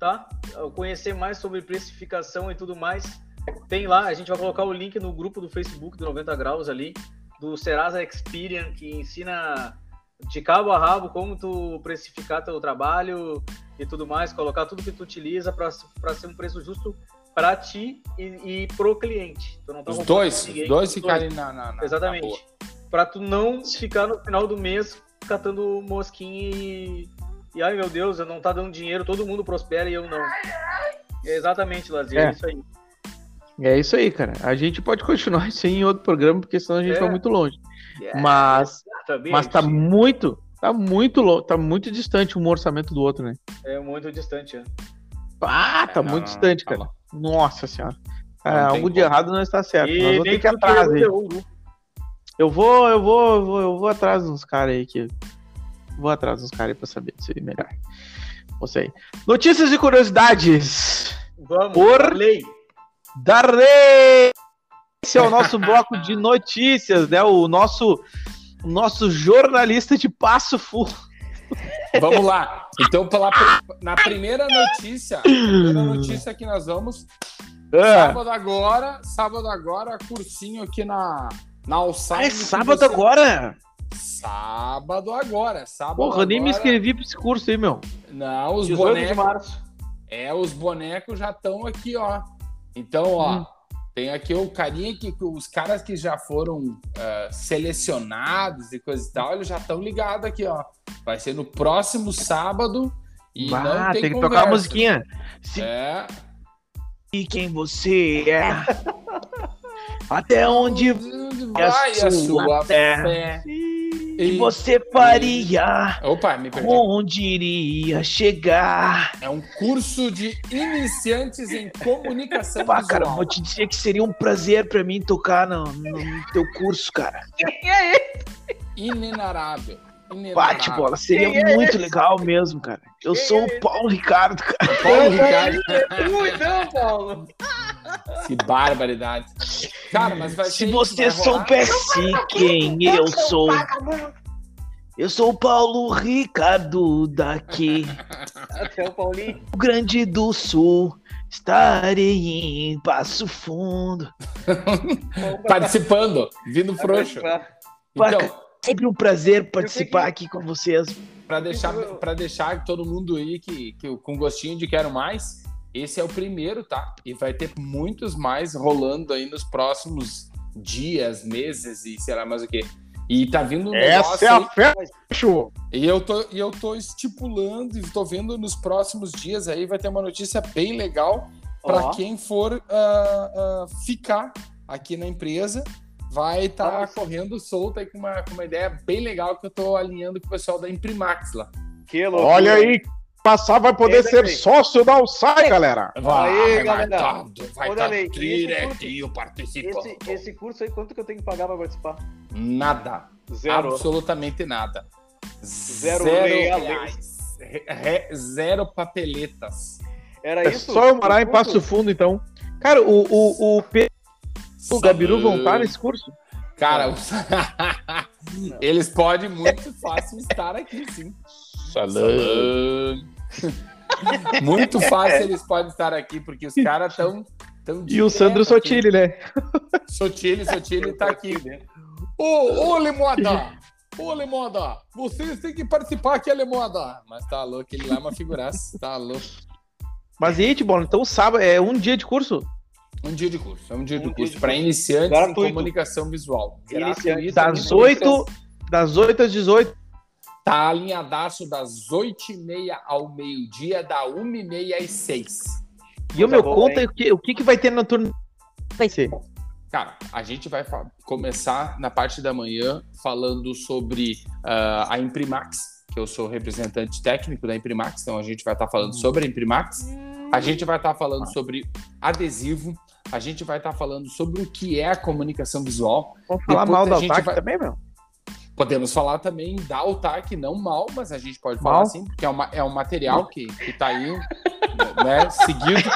tá? Conhecer mais sobre precificação e tudo mais, tem lá, a gente vai colocar o link no grupo do Facebook do 90 Graus ali, do Serasa Experian, que ensina de cabo a rabo como tu precificar teu trabalho e tudo mais, colocar tudo que tu utiliza para ser um preço justo para ti e, e pro cliente. Tu não tá Os dois, ninguém, os dois ficarem na, na. Exatamente. Pra tu não ficar no final do mês catando mosquinha e. E ai meu Deus, eu não tá dando dinheiro, todo mundo prospera e eu não. É exatamente, Lazer, é. É. isso aí. É isso aí, cara. A gente pode continuar [laughs] isso aí em outro programa, porque senão a gente É. vai muito longe. É, Mas, mas tá muito, tá muito, lo- tá muito distante um orçamento do outro, né? É muito distante. é. Ah, tá É, não, muito não, distante, tá cara. Nossa senhora. É, algo de como. errado não está certo. Nós E vamos nem ter que atrás é aí. é. Eu vou, eu vou, eu vou, eu vou atrás dos caras aí que. Vou atrás dos caras aí pra saber disso aí melhor. Você aí. Notícias e curiosidades. Vamos, Por- lei. Darley! Esse é o nosso bloco de notícias, né? O nosso, o nosso jornalista de Passo Fundo. Vamos lá. Então, pela, na primeira notícia, a primeira notícia que nós vamos, Ah, sábado agora, sábado agora, cursinho aqui na, na alçada. é do que sábado você- agora? Sábado agora, sábado Porra, eu nem me agora. inscrevi pra esse curso aí, meu. Não, os 18 de bonecos. É, os bonecos já estão aqui, ó. Então, ó, Hum. tem aqui o carinha que, que os caras que já foram ah, selecionados e coisa e tal, eles já estão ligados aqui, ó. Vai ser no próximo sábado e Bah, não tem, tem que tocar a musiquinha. Se É. quem você é. [laughs] Até onde vai a sua terra? fé? E você faria? Opa, me perdi. Onde iria chegar? É um curso de iniciantes em comunicação Pá, cara, vou te dizer que seria um prazer pra mim tocar no, no teu curso, cara. [laughs] Inenarrável. Bate Inenarrável. Bola, seria Quem é muito legal mesmo, cara. Eu Quem sou é o Paulo Ricardo, cara. Paulo Ricardo. Então, Paulo. Que barbaridade. Cara, mas vai Se você soubesse quem eu sou. Eu sou o Paulo Ricardo daqui, Até o Paulinho. Rio Grande do Sul. Estarei em Passo Fundo. [laughs] Participando, vindo frouxo. Então, Sempre um prazer participar aqui com vocês. para deixar, pra deixar todo mundo aí que, que, com gostinho de quero mais, esse é o primeiro, tá? E vai ter muitos mais rolando aí nos próximos dias, meses e sei lá mais o que. E tá vindo um negócio aí, festa, show. E eu tô, e eu tô estipulando e tô vendo nos próximos dias aí vai ter uma notícia bem legal para quem for ah, ah, ficar aqui na empresa. Vai estar tá correndo solto aí com uma, com uma ideia bem legal que eu tô alinhando com o pessoal da Imprimax lá. Que loucura. Olha aí, passar vai poder ser sócio da Alçai, galera. Vai, Aí, vai, galera. vai Ô, tá e direitinho participando. Esse, esse curso aí, quanto que eu tenho que pagar pra participar? Nada. Zero. Absolutamente nada. Zero reais. reais. Re- re- zero papeletas. Era É isso? só eu morar em Passo? Fundo, então. Cara, o, o, o Pedro o Gabiru vão estar nesse curso? Cara, os- [laughs] eles podem muito fácil estar aqui, sim. Salame. [laughs] Muito fácil eles podem estar aqui, porque os caras estão. Tão E o Sandro. Sotile, né? Sotile, Sotile tá aqui. Ô, ô, Lemoda! Ô, Lemoda! Vocês têm que participar aqui, Lemoda! Mas tá louco, ele lá é uma figuraça. Tá louco. Mas e aí, Tibola, então sábado é um dia de curso? Um dia de curso. É um dia Um de dia curso para iniciantes Gratuito. em comunicação visual. Iniciantes. Das 8, das 8 às 18. Tá alinhadaço das 8h30 ao meio-dia, da 1h30 às 6 E o meu, boa, conta hein? o que, o que, que vai ter na turma. Vai ser. Cara, a gente vai começar na parte da manhã falando sobre ah, a Imprimax, que eu sou representante técnico da Imprimax, então a gente vai estar falando sobre a Imprimax. A gente vai estar falando sobre adesivo. A gente vai estar falando sobre o que é a comunicação visual. Vamos falar Depois mal da ataque vai- também, meu? Podemos falar também da Altac, não mal, mas a gente pode falar Mal? assim, porque é, uma, é um material que, que tá aí, [laughs] né, seguido,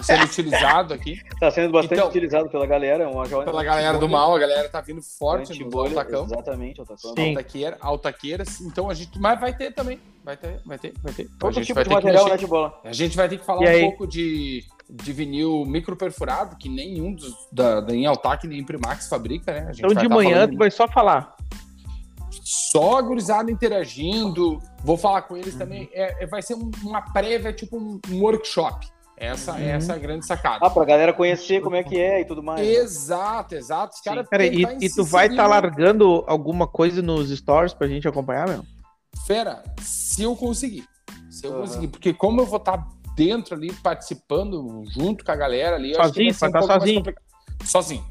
sendo utilizado aqui Tá sendo bastante Então- utilizado pela galera. Uma jovem pela galera do mal. A galera tá vindo forte no Bolha, Altacão. Exatamente, Altacão. Altaqueira, altaqueiras. Então a gente. Mas vai ter também. Vai ter, vai ter, vai ter. Então, a Todo gente tipo vai de ter que material, né, de bola? A gente vai ter que falar E um aí? pouco de, de vinil microperfurado, que nenhum dos da, da em Altac nem Imprimax fabrica, né? A gente Então vai de tá manhã falando tu vai só falar. só a gurizada interagindo. Vou falar com eles também. É, é- vai ser um- uma prévia, tipo um, um workshop. Essa, Uhum. essa é a grande sacada. Ah, pra galera conhecer como é que é e tudo mais. né? Exato, exato. Os Sim. caras Pera, e, e tu vai estar inserir- largando alguma coisa nos stories pra gente acompanhar, meu? Fera, se eu conseguir. Se eu Aham. conseguir. Porque como eu vou estar dentro ali, participando junto com a galera ali, eu acho que Sozinho? vai ser um estar mais sozinho? Sozinho.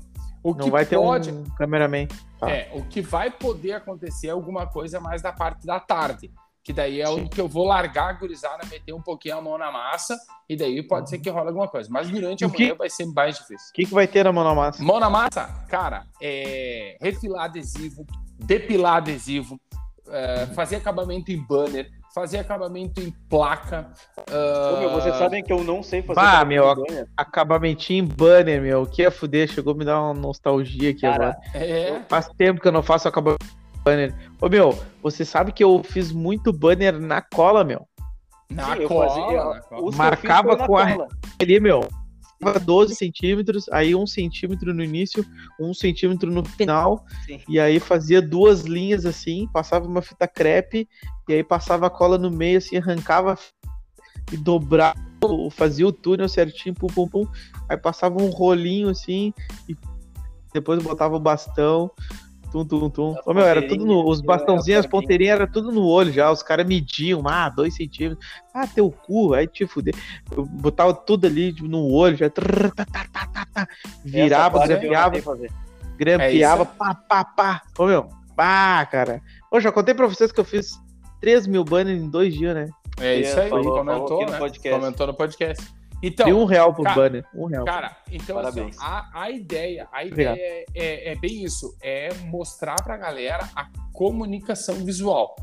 O Não que vai ter pode, um cameraman. Tá. É, o que vai poder acontecer é alguma coisa mais da parte da tarde. Que daí é Sim. onde que eu vou largar a gurizada, meter um pouquinho a mão na massa, e daí pode ser que rola alguma coisa. Mas durante a O que- manhã vai ser mais difícil. O que, que vai ter na mão na massa? Mão na massa, cara, é refilar adesivo, depilar adesivo, é, fazer acabamento em banner, fazer acabamento em placa. Ô, meu, ah, vocês sabem que eu não sei fazer. Trabalho meu, banner. Acabamentinho em banner, meu. O que é fuder? Chegou a me dar uma nostalgia aqui Cara, agora. É, Faz tempo que eu não faço acabamento em banner. Ô, meu, você sabe que eu fiz muito banner na cola, meu. na Sim, eu cola, fazia- eu fiz Marcava na com a- cola. Ali, meu. Tava 12 centímetros, aí um centímetro no início, um centímetro no final, Sim. e aí fazia duas linhas assim, passava uma fita crepe, e aí passava a cola no meio, assim, arrancava e dobrava, fazia o túnel certinho, pum, pum, pum, aí passava um rolinho assim, e depois botava o bastão, tum, tum, tum. Ô, meu, era tudo no, os bastãozinhos, as ponteirinhas, era tudo no olho já, os caras mediam, ah, dois centímetros, ah, teu cu, aí te fuder. Eu botava tudo ali tipo, no olho, já trrr, tá, tá, tá, tá, tá, virava, grampeava, grampeava, É pá, pá, pá. Ô, meu, pá, cara. Ô, já contei pra vocês que eu fiz 3 mil banners em dois dias, né? É isso aí, Falou- comentou, falou né? podcast. Comentou no podcast. Então, e um real por cara, banner, um real. Cara, então assim, a, a ideia, a Obrigado. ideia é, é- é bem isso, é mostrar pra galera a comunicação visual.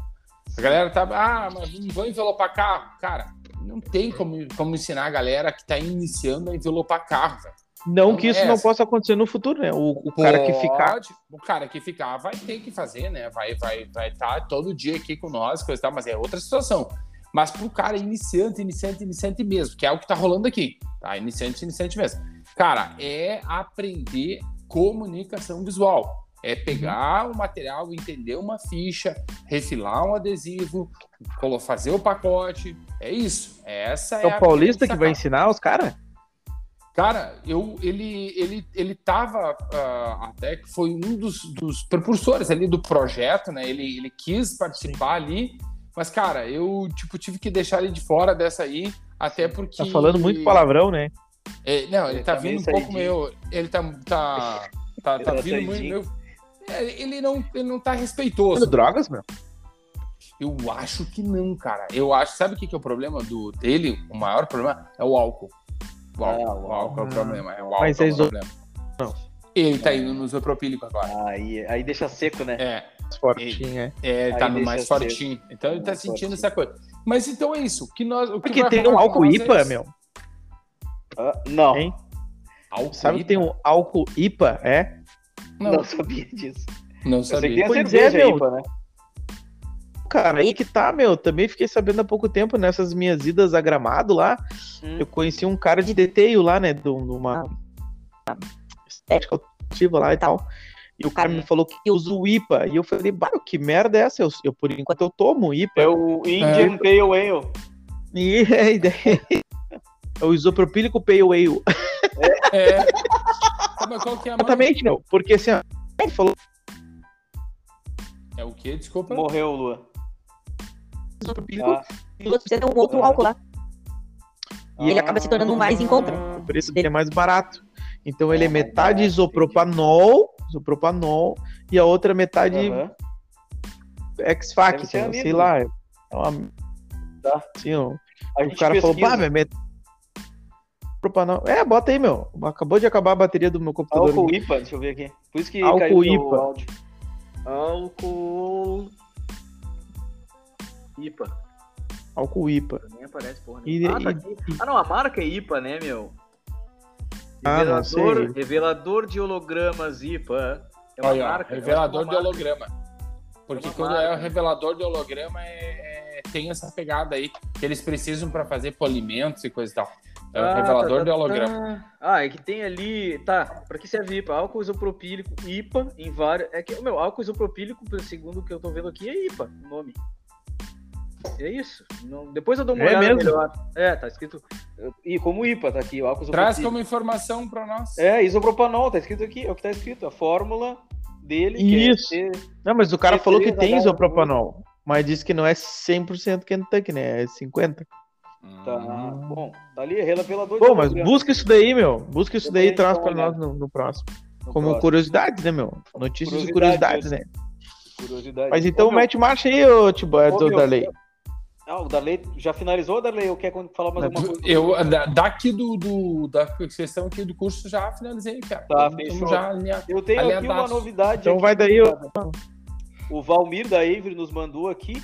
A galera tá, ah, mas não vou envelopar carro. Cara, não tem como, como ensinar a galera que tá iniciando a envelopar carro, velho. não não que isso é não essa. possa acontecer no futuro, né? O, o cara que ficar. Pode, O cara que ficar vai ter que fazer, né? Vai vai vai estar todo dia aqui com nós, coisa e tal, mas é outra situação. Mas pro cara iniciante, iniciante, iniciante mesmo, que é o que tá rolando aqui, tá? Iniciante, iniciante mesmo. Cara, é aprender comunicação visual. É pegar o material, entender uma ficha, refilar um adesivo, fazer o pacote. É isso. Essa é, É o Paulista que vai ensinar os caras? Cara, eu, ele, ele, ele tava ah, até que foi um dos, dos propulsores ali do projeto, né? Ele, ele quis participar ali, mas, cara, eu tipo, tive que deixar ele de fora dessa aí, até porque. Tá falando muito palavrão, né? É, não, ele, Ele tá, tá vindo um pouco saidinho. meio. Ele tá. tá, tá, Ele tá tá vindo muito. Meio, é, ele, não, ele não tá respeitoso. Drogas, meu. Eu acho que não, cara. Eu acho, sabe o que, que é o problema do dele? O maior problema é o álcool. O álcool, Ah, o álcool é o problema. É o álcool Mas é o é problema. Não. Ele tá indo no isopropílico agora. Aí, aí deixa seco, né? É, Fortinho, é. é tá no mais fortinho. Então ele tá Mais sentindo fortinho. essa coisa. Mas então é isso. Que nós, o que Porque tem um álcool é IPA, isso. meu. Ah, não, Hein? Álcool Sabe que IPA? tem um álcool IPA, é? não, Não, sabia disso. não Eu sei que sabia. tem a Pois cerveja é, meu. IPA, né? Cara, aí que tá, meu. Também fiquei sabendo há pouco tempo nessas minhas idas a gramado lá. Hum. Eu conheci um cara de deteio lá, né? De uma estética automotiva lá e tal. E o cara me falou que usa o IPA. E eu falei, bah, que merda é essa? Eu, eu, por enquanto eu tomo IPA. É o Indian Pale Ale. E [laughs] a ideia é o isopropílico Pale Ale. É. Tá, mas qual que é a? Exatamente, meu. Porque assim, ó, ele falou É o quê? Desculpa. Morreu, Lua. isopropílico, Ah, E você tem um outro álcool lá. E ele Ah. acaba se tornando um mais em conta. por isso que é mais barato. Então ele é metade isopropanol, isopropanol, e a outra metade aham. X-Fac, Deve ser sei, lá. É uma... Tá. Assim, A o cara falou, bah, meu, met... propanol. É, bota aí, meu. Acabou de acabar a bateria do meu computador. Álcool IPA, deixa eu ver aqui. Por isso que Álcool caiu o IPA. áudio. Álcool. IPA. Álcool IPA. Nem aparece, porra. E- nenhuma. ah, tá e-. Ah, não, a marca é IPA, né, meu? Ah, Revelador, de hologramas IPA. É uma ó, marca. revelador é de uma marca. holograma. Porque É quando marca. é o revelador de holograma, é, é- tem essa pegada aí que eles precisam para fazer polimentos e coisa e tal. É o Ah, revelador tá, de tá, holograma. tá. Ah, é que tem ali. Tá, pra que serve IPA? Álcool isopropílico, IPA, em vários. É que, meu, álcool isopropílico, segundo o que eu tô vendo aqui, é IPA, o nome. É isso. Não- depois eu dou uma É olhada mesmo? melhor. É, tá escrito. E como IPA, tá aqui, o álcool Traz como informação para nós. É, isopropanol, tá escrito aqui, é o que tá escrito. A fórmula dele. que Isso. É, Não, mas o cara falou que tem isopropanol. Mas disse que não é 100% Kentucky, né? É 50%. tá, Hum. bom, tá ali, revelador de Pô, mas busca isso daí, meu. Busca isso daí e traz pra nós no, no próximo. No Como próximo. curiosidades, né, meu? Notícias e Curiosidades, né? Curiosidade. Mas então Ô, mete marcha aí, ô Tibo, Ô, do meu, Darley. Ah, o Darley já finalizou, Darley? Eu quero falar mais alguma coisa? Eu, da- daqui do, do- da questão aqui do curso já finalizei, cara. Tá, Então, fechou. já. Eu tenho aqui uma novidade. Então aqui, vai daí, ô. O Valmir da Avery nos mandou aqui.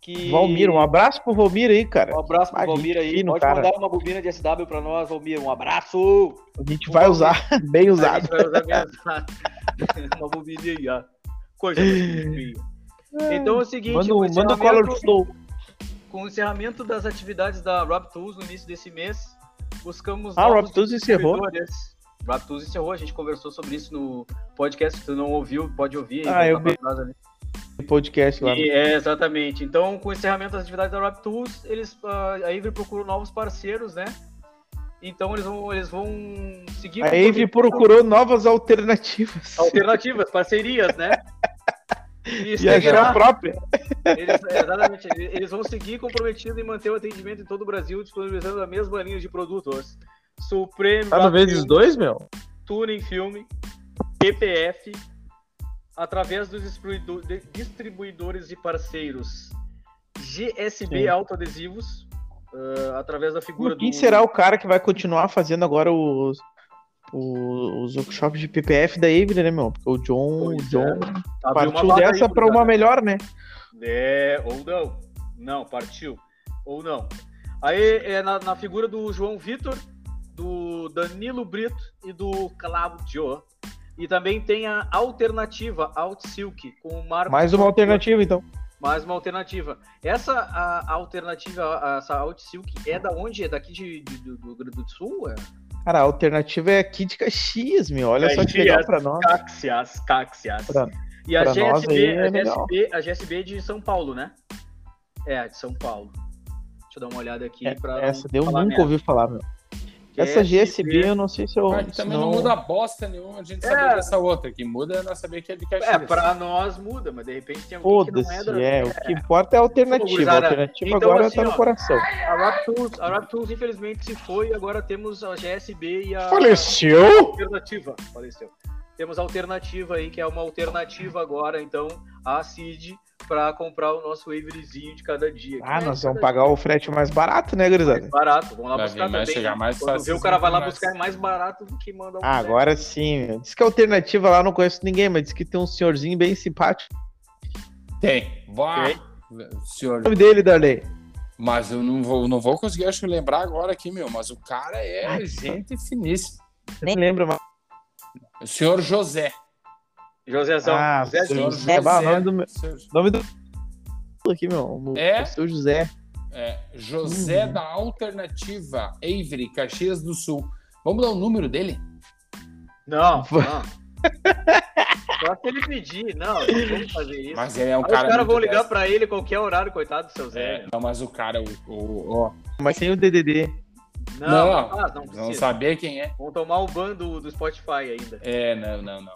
Que... Valmir, um abraço pro Valmir aí, cara. Um abraço pro Ah, Valmir aí. fino, Pode cara. mandar uma bobina de SW pra nós, Valmir. Um abraço! A gente vai usar, [laughs] bem A usado. gente vai usar mesmo. Uma bobinha aí, ó. Coisa mais. [laughs] Então é o seguinte, Manda, o manda o encerramento, Color Flow. Com o encerramento das atividades da Rob Tools no início desse mês, buscamos Ah, Rob Tools encerrou? Rob Tools encerrou, a gente conversou sobre isso no podcast, se tu não ouviu, pode ouvir. Ah, eu vi. ali. Podcast lá. E, é, exatamente. Então, com o encerramento das atividades da Rap Tools, eles, ah, a Avery procurou novos parceiros, né? Então eles vão, eles vão seguir. A Avery procurou novas alternativas. alternativas, parcerias, né? [laughs] E, E achar a própria. eles, exatamente, eles vão seguir comprometidos em manter o atendimento em todo o Brasil, disponibilizando a mesma linha de produtos. Tá no Rap vezes Tools, dois, meu? Tuning Film, PPF, através dos distribuidores e parceiros GSB Sim. Autoadesivos, ah, através da figura Quem do. será o cara que vai continuar fazendo agora os, os, os workshops de PPF da Avery, né, meu? Porque o John, o Pois John uma partiu dessa pra uma melhor, né? É, ou não. Não, partiu. Ou não. Aí é na, na figura do João Vitor, do Danilo Brito e do Claudio. E também tem a alternativa Outsilk com o Marco. Mais uma alternativa, então. Mais uma alternativa. Essa a, a alternativa, a- essa Outsilk é da onde? É daqui de, de- do, do Rio Grande do Sul? É? Cara, a alternativa é de Caxias, meu. Olha só que Caxias. legal pra nós. Caxias, Caxias. Pra- e a GSB, é a. GSB, a GSB é de São Paulo, né? É, de São Paulo. Deixa eu dar uma olhada aqui É, pra. essa eu nunca merda. ouvi falar, meu. Essa GSB eu não sei se eu. Mas que se também não... muda bosta nenhuma a gente saber É. dessa outra. Que muda é nós saber que é de Caxias. É, pra nós muda, mas de repente tem alguém que não é Foda-se, da. é. O que importa é a alternativa. A alternativa então, agora assim, tá no ó, coração. A Raptools, a Raptools infelizmente se foi e agora temos a GSB e a Faleceu? alternativa. Faleceu. Temos a alternativa aí, que é uma alternativa agora, então, à CID pra comprar o nosso Waveryzinho de cada dia. Ah, Que nós é vamos cada pagar o frete mais barato, né, gurizada? dia. Barato, vamos lá Vai buscar vai também. chegar mais Quando fácil vê o cara vai lá buscar é mais barato do que mandar um Ah, agora sim. Diz que a alternativa lá eu não conheço ninguém, mas diz que tem um senhorzinho bem simpático. Tem. Vá. Senhor. O nome dele, Darley. Mas eu não vou, não vou conseguir, acho que lembrar agora aqui, meu. Mas o cara é Ai, gente finíssima. Nem lembro mais. O senhor José. Josézão. Ah, Zé senhor Zinho. José. É, o nome do meu- nome do. Aqui, meu. O É? o seu José. É, José Hum. da Alternativa, Avery, Caxias do Sul. Vamos dar o número dele? Não, [laughs] não. Só se ele pedir. Não, não vamos fazer isso. Mas ele é um Aí cara. os caras vão ligar dessa. pra ele qualquer horário, coitado do seu É, Zé. não, mas o cara, o, o- ó, Mas sem o DDD. Não, Não, não, faz, não não precisa. saber quem é. Vão tomar o ban do, do Spotify ainda. É, não, não, não.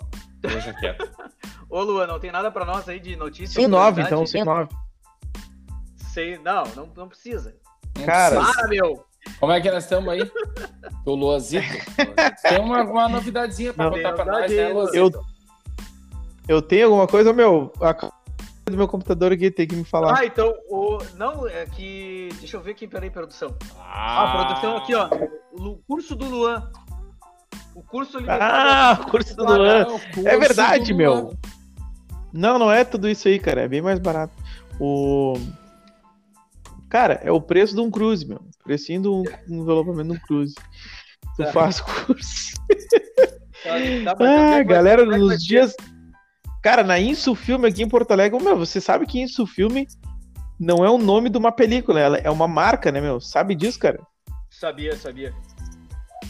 Deixa quieto. [laughs] Ô, Luan, não tem nada pra nós aí de notícia? Sem nove, então, sem nove. Sem- Não, não, não precisa. Cara. Para, meu! Como é que nós estamos aí? [laughs] O Luazito. Tem uma, uma novidadezinha pra Não. contar pra nós, né, Luazito? Eu, eu tenho alguma coisa, meu. A do meu computador aqui tem que me falar. Ah, então, o... não, é que... Deixa eu ver aqui, peraí, produção. Ah, Ah, produção aqui, ó. O curso do Luan. O curso Ah, o curso do Luan. o curso É verdade, meu. Não, não é tudo isso aí, cara. É bem mais barato. O. Cara, é o preço de um cruise, meu. Precinho de um envelopamento de um cruise. Tu Tá. faz curso. Tá, tá, [laughs] Ah, galera, é vai nos ser? dias. Cara, na Insu Filme aqui em Porto Alegre, meu, você sabe que Insu Filme não é o nome de uma película, ela é uma marca, né, meu? Sabe disso, cara? Sabia, sabia.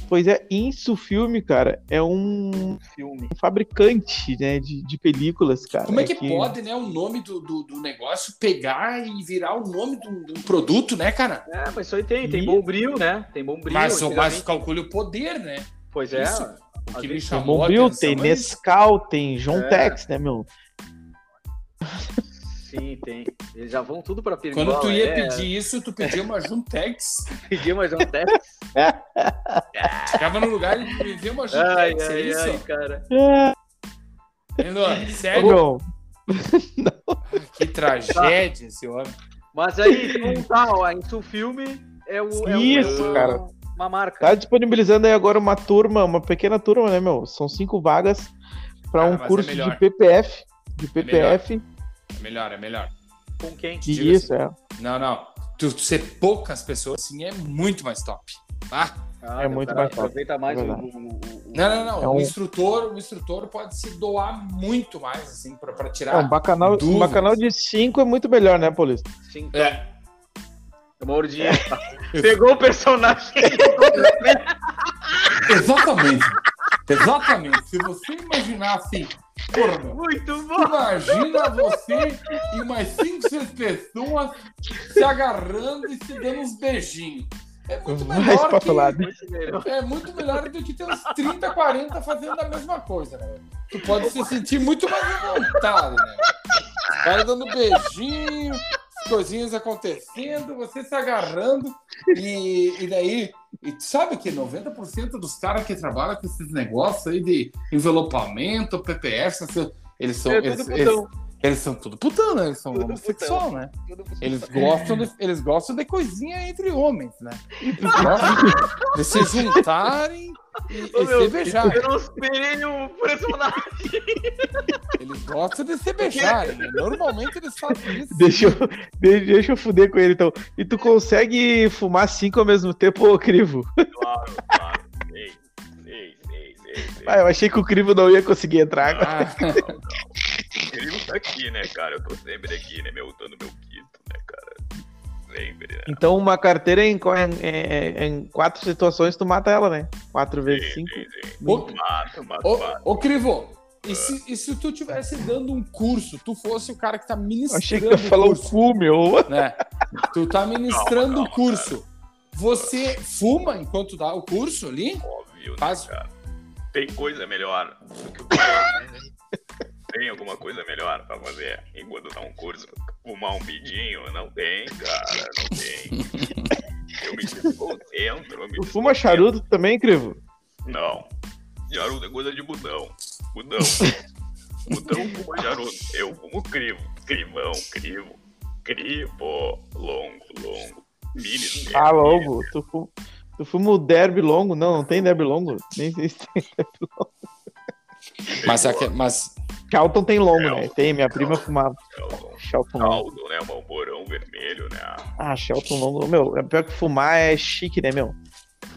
Pois é, Insu Filme, cara, é um Filme. fabricante, né, de, de películas, cara. Como é que pode, né, o nome do, do, do negócio pegar e virar o nome de um, de um produto, né, cara? É, mas isso aí tem, tem bom brilho, né? Tem bom brilho. Mas, mas calcule o poder, né? Pois é. Isso. O que me Tem chamou tem é isso. Nescau, tem John É. Tex, né, meu? Sim, tem. Eles já vão tudo pra perigola. Quando tu ia é, pedir isso, tu pedia uma Juntex, pedir mais um teste. ficava no lugar e pedia uma ai, Juntex, é ai, isso? ai, cara. Ô, Sério? Que tragédia esse homem. Mas aí, então tá, ó, a Insul Filme é, o, é, o- Isso, é uma, cara. uma marca. tá disponibilizando aí agora uma turma, uma pequena turma, né, meu? São cinco vagas para um é curso de. PPF. De PPF. É melhor, é melhor. Com quem? Diga Isso, assim. é. Não, não. Tu, tu ser poucas pessoas assim é muito mais top. Ah, Ah, É o muito cara mais top, Aproveita mais é o, o- o- o- não, não, não. É O um- instrutor, o instrutor pode se doar muito mais assim para É, tirar. um bacanal, um dúvidas. bacanal de cinco é muito melhor, né, Paulista? Sim, É. é uma ordinha. [laughs] Pegou o personagem. [laughs] Exatamente. Exatamente. Se você imaginar assim, porra, Muito bom. imagina você e umas 5, 6 pessoas se agarrando e se dando uns beijinhos. É muito Mais melhor que, melhor. É muito melhor do que ter uns 30, 40 fazendo a mesma coisa, né? Tu pode se sentir muito mais à vontade, né? Os caras dando beijinho, as coisinhas acontecendo, você se agarrando, e, e daí. E sabe que 90% dos caras que trabalham com esses negócios aí de envelopamento, PPF, essas- eles são. É eles, eles, são tudo putão, né? Eles são Tudo homossexual, né? Eles gostam, de, eles gostam de coisinha entre homens, né? [laughs] Eles gostam de se juntarem e, Ô, e meu, se beijarem. Eu não esperei o personagem. Eles gostam de se beijarem. né? Normalmente eles fazem isso. Deixa eu, de- deixa eu fuder com ele, então. E tu consegue fumar cinco ao mesmo tempo, ô Crivo? Claro, claro. Ah, eu achei que o Crivo não ia conseguir entrar agora. Ah, O Crivo tá aqui, né, cara? Eu tô sempre aqui, né, meu? Tô no meu quinto, né, cara? Sempre, né? Então, uma carteira em, em- em- quatro situações, tu mata ela, né? Quatro vezes Sim, cinco. sim, sim. ô, Mata, mata, ô, mata. ô, Crivo, e se, e se tu tivesse dando um curso, tu fosse o cara que tá ministrando Achei que tu falar o cu, meu. [laughs] né? Tu tá ministrando o curso. Você fuma enquanto dá o curso ali? Óbvio, né, Faz- cara? Tem coisa melhor do que o [laughs] curso. Tem alguma coisa melhor pra fazer enquanto dá um curso? Fumar um bidinho? Não tem, cara, não tem. Eu me desconcentro. Eu me Tu fuma charuto também, Crivo? Não. Charuto é coisa de budão. Budão. Budão fuma charuto. Eu fumo crivo. Crivão, crivo. Crivo. Longo, longo. Mini. Ah, longo. Tu, fu- tu fuma o derby longo? Não, não tem derby longo. Nem sei se tem derby longo. Mas, aque- mas Charlton tem longo, Não. né? Tem, minha prima fumava. Shelton. Charlton longo. Caldo, né? Malborão vermelho, né? Ah, Charlton longo. Meu, é pior que fumar é chique, né, meu?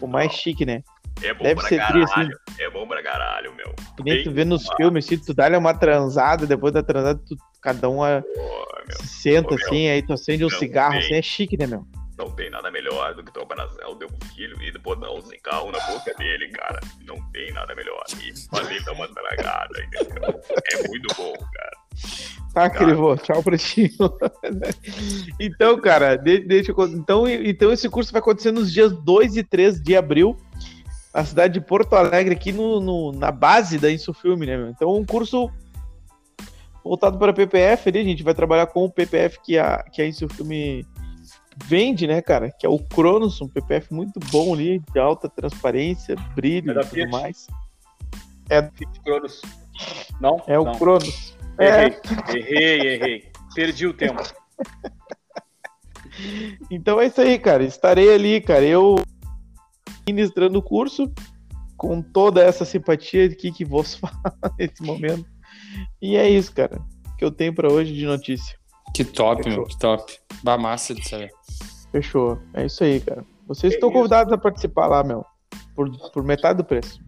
Fumar é chique, né? É bom Deve pra ser tri, assim. caralho. É bom pra caralho, meu. Que nem tu Bem vê nos fumado. filmes, se tu dá uma transada, depois da transada, tu, cada um ah, Pô, se senta Ô, meu. assim, aí tu acende um Não cigarro, assim, é chique, né, meu? Não tem nada melhor do que tomar o teu filho e botar um cigarro na boca dele, cara. Não tem nada melhor. E fazer dar uma tragada, entendeu? É muito bom, cara. Tá, Crivo, tchau pra ti. [laughs] então, cara, de- deixa eu. Então, então, esse curso vai acontecer nos dias 2 e 3 de abril, na cidade de Porto Alegre, aqui no, no- na base da Insufilme, né, meu? Então, um curso voltado para PPF ali, a gente vai trabalhar com o PPF que a, que a Insufilme vende, né, cara? Que é o Cronos, um PPF muito bom ali, de alta transparência, brilho É e tudo Fiat? mais. Fit Cronos. Não? É o Não. Cronos. É, Errei, errei, errei. Perdi o tempo. [laughs] Então é isso aí, cara. Estarei ali, cara. Eu ministrando o curso com toda essa simpatia aqui que vos [laughs] fala nesse momento. E é isso, cara, que eu tenho pra hoje de notícia. Que top, Fechou. meu, que top. Bah, massa de saber. Fechou. É isso aí, cara. Vocês É estão isso. convidados a participar lá, meu. Por, por metade do preço.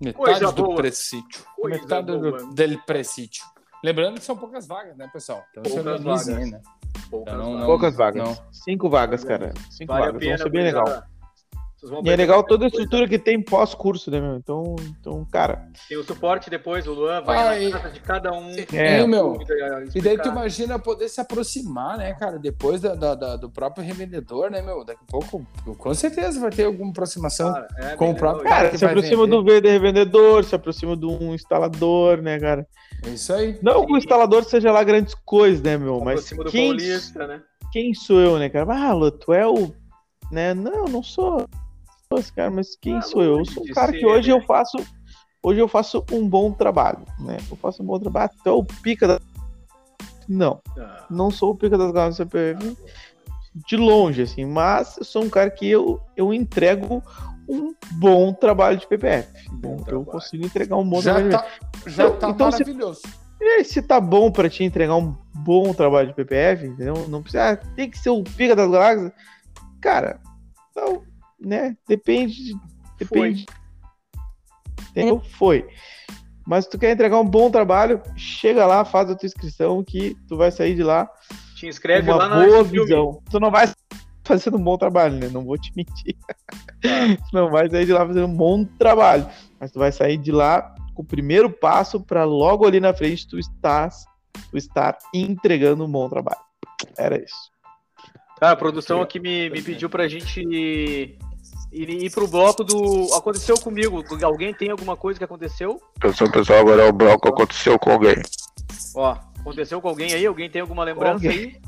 Metade Coisa do boa. presídio. Coisa Metade do, boa. del presídio. Lembrando que são poucas vagas, né, pessoal? Então Poucas vagas. aí, né? Poucas Então, não- vagas. Poucas vagas. não. Cinco vagas, cara. Cinco Vale vagas. Vão ser bem legal. Gurizada. Vocês vão E é legal toda a coisa. estrutura que tem pós-curso, né, meu? Então, então cara. Tem o suporte depois, o Luan vai Ai. na casa de cada um. É, Hein, meu? E daí tu imagina poder se aproximar, né, cara, depois da, da- da- do próprio revendedor, né, meu? Daqui a pouco, com certeza vai ter alguma aproximação. Cara, é com o próprio. Cara, que se vai aproxima vender. do vende- revendedor, se aproxima de um instalador, né, cara? É isso aí. Não que o instalador seja lá grandes coisas, né, meu? Mas Aproxima do quem, Paulista, né? quem sou eu, né, cara? Ah, Lu, tu é o. Né? Não, não sou. Esse cara, mas quem Ah, sou eu? Eu sou um cara que hoje né? eu faço. Hoje eu faço um bom trabalho, né? Eu faço um bom trabalho. Tu é o pica da. Não, Ah, não sou o pica das galas do CPF de longe, assim, mas eu sou um cara que eu, eu entrego um bom trabalho de PPF. Bom eu trabalho. consigo entregar um bom Já trabalho. de tá, já Então- tá então se- maravilhoso. e aí, se tá bom pra te entregar um bom trabalho de PPF, entendeu? Não precisa, ah, tem que ser o pica das galáxias. Cara, então, né? Depende. de- Depende. Entendeu? Foi. Mas se tu quer entregar um bom trabalho, chega lá, faz a tua inscrição que tu vai sair de lá Te inscreve uma lá na boa visão. Tu não vai fazendo um bom trabalho, né? Não vou te mentir. Tu [laughs] não vai sair de lá fazendo um bom trabalho. Mas tu vai sair de lá com o primeiro passo para logo ali na frente tu estás, tu estar entregando um bom trabalho. Era isso. Cara, a produção aqui me, me pediu pra gente ir, ir pro bloco do. Aconteceu comigo. Alguém tem alguma coisa que aconteceu? Atenção pessoal, agora é o bloco aconteceu com alguém. Ó, aconteceu com alguém aí? Alguém tem alguma lembrança aí?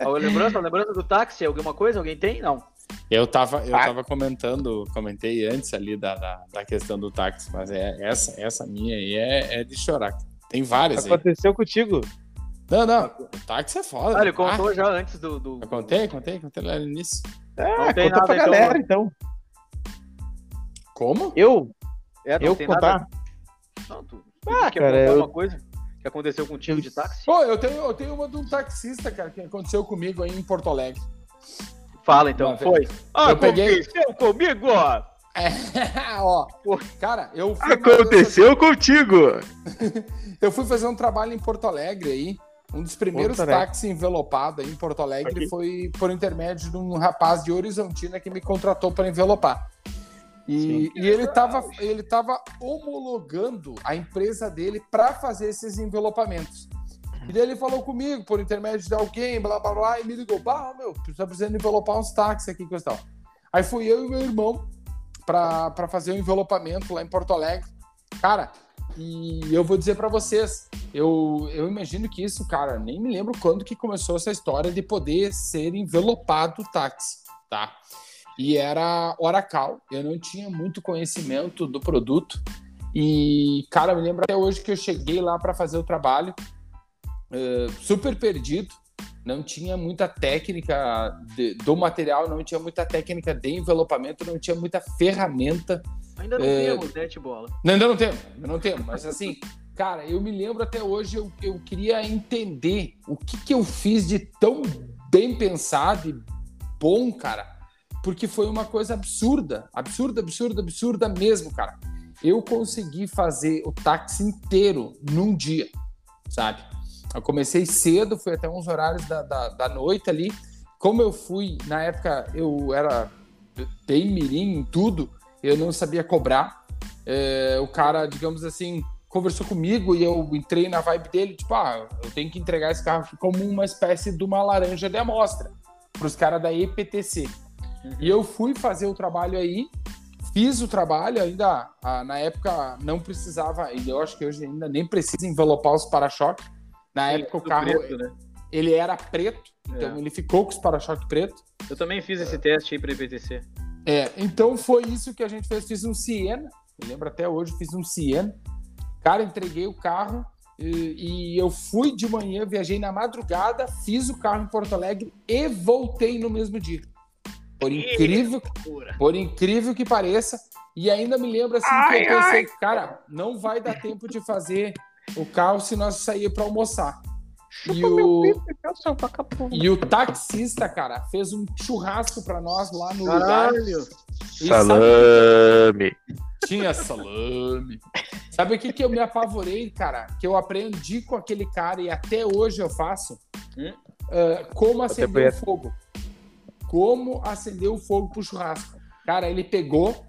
Alguma lembrança? Lembrança do táxi? Alguma coisa? Alguém tem? Não. Eu tava, eu Ah. tava comentando, comentei antes ali da, da, da questão do táxi, mas é, essa, essa minha aí é, é de chorar. Tem várias aí. Aconteceu contigo? Não, não, o táxi é foda. Ah, ele Ah, contou já antes do. do... Eu contei, contei, contei lá no início. Ah, tem conta nada, pra então, galera, então. Como? Eu? É, não eu tem contar? nada. Não, tu. Ah, quer cara, contar eu- uma coisa que aconteceu contigo de táxi? Pô, eu tenho, eu tenho uma de um taxista, cara, que aconteceu comigo aí em Porto Alegre. Fala então, Uma foi. Ah, Eu peguei- aconteceu comigo, ó. [laughs] É, ó, cara, eu fui Aconteceu contigo! [laughs] Eu fui fazer um trabalho em Porto Alegre aí. Um dos primeiros táxis envelopados aí em Porto Alegre Aqui. foi por intermédio de um rapaz de Horizontina que me contratou para envelopar. E, e ele estava ele tava homologando a empresa dele para fazer esses envelopamentos. E daí ele falou comigo por intermédio de alguém, blá blá blá, e me ligou: Bah, meu, tá precisando envelopar uns táxis aqui, coisa e tal. Aí fui eu e meu irmão para fazer o envelopamento lá em Porto Alegre. Cara, e eu vou dizer para vocês, eu, eu imagino que isso, cara, nem me lembro quando que começou essa história de poder ser envelopado o táxi, tá? E era Oracal, eu não tinha muito conhecimento do produto. E, cara, me lembro até hoje que eu cheguei lá para fazer o trabalho uh, super perdido, não tinha muita técnica de, do material, não tinha muita técnica de envelopamento, não tinha muita ferramenta. Ainda não é... temos, né, Tibola? Ainda não temos, não temos, mas assim, [laughs] cara, eu me lembro até hoje, eu, eu queria entender o que, que eu fiz de tão bem pensado e bom, cara, porque foi uma coisa absurda, absurda, absurda, absurda mesmo, cara. Eu consegui fazer o táxi inteiro num dia, sabe? Eu comecei cedo, fui até uns horários da, da, da noite ali. Como eu fui, na época eu era bem mirim em tudo, eu não sabia cobrar. É, o cara, digamos assim, conversou comigo e eu entrei na vibe dele, tipo, ah, eu tenho que entregar esse carro como uma espécie de uma laranja de amostra para os caras da EPTC. Uhum. E eu fui fazer o trabalho aí, fiz o trabalho, ainda ah, na época não precisava, e eu acho que hoje ainda nem precisa envelopar os para-choques. Na Sim, época o carro preto, né? ele era preto, então é. ele ficou com os para-choques preto. Eu também fiz esse teste aí para IPTC. É, então foi isso que a gente fez. Fiz um Siena, eu lembro até hoje, fiz um Siena. Cara, entreguei o carro e, e, eu fui de manhã, viajei na madrugada, fiz o carro em Porto Alegre e voltei no mesmo dia. Por incrível, por incrível que pareça. E ainda me lembro assim ai, que eu pensei, ai. cara, não vai dar tempo de fazer o carro se nós sair para almoçar. e o, e o taxista, cara, fez um churrasco para nós lá no Caralho. lugar. Salame. Sabe, tinha salame. Sabe o que, que eu me apavorei, cara? Que eu aprendi com aquele cara e até hoje eu faço. Hum? Uh, como acender o fogo. Como acender o fogo pro churrasco. Cara, ele pegou,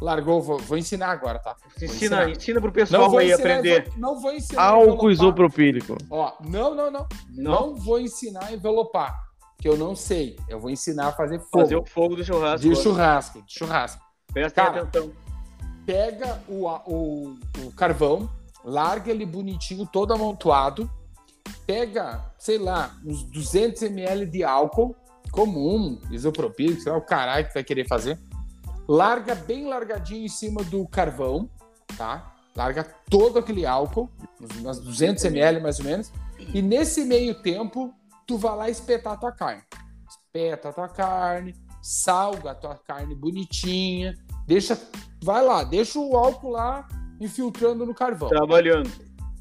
largou, vou, vou ensinar agora, tá? Vou ensina, ensinar. ensina pro pessoal aí aprender. Não vou ensinar. Álcool isopropílico. Ó, não, não, não, não. Não vou ensinar a envelopar, que eu não sei. Eu vou ensinar a fazer fogo. Fazer o fogo do churrasco. De churrasco, de churrasco. Presta Cara, atenção. Pega o, o, o carvão, larga ele bonitinho, todo amontoado. Pega, sei lá, uns 200 ml de álcool comum, isopropílico, sei lá o caralho que vai querer fazer larga bem largadinho em cima do carvão, tá? Larga todo aquele álcool, umas 200 ml mais ou menos, e nesse meio tempo, tu vai lá espetar a tua carne. Espeta a tua carne, salga a tua carne bonitinha, deixa, vai lá, deixa o álcool lá infiltrando no carvão. Trabalhando.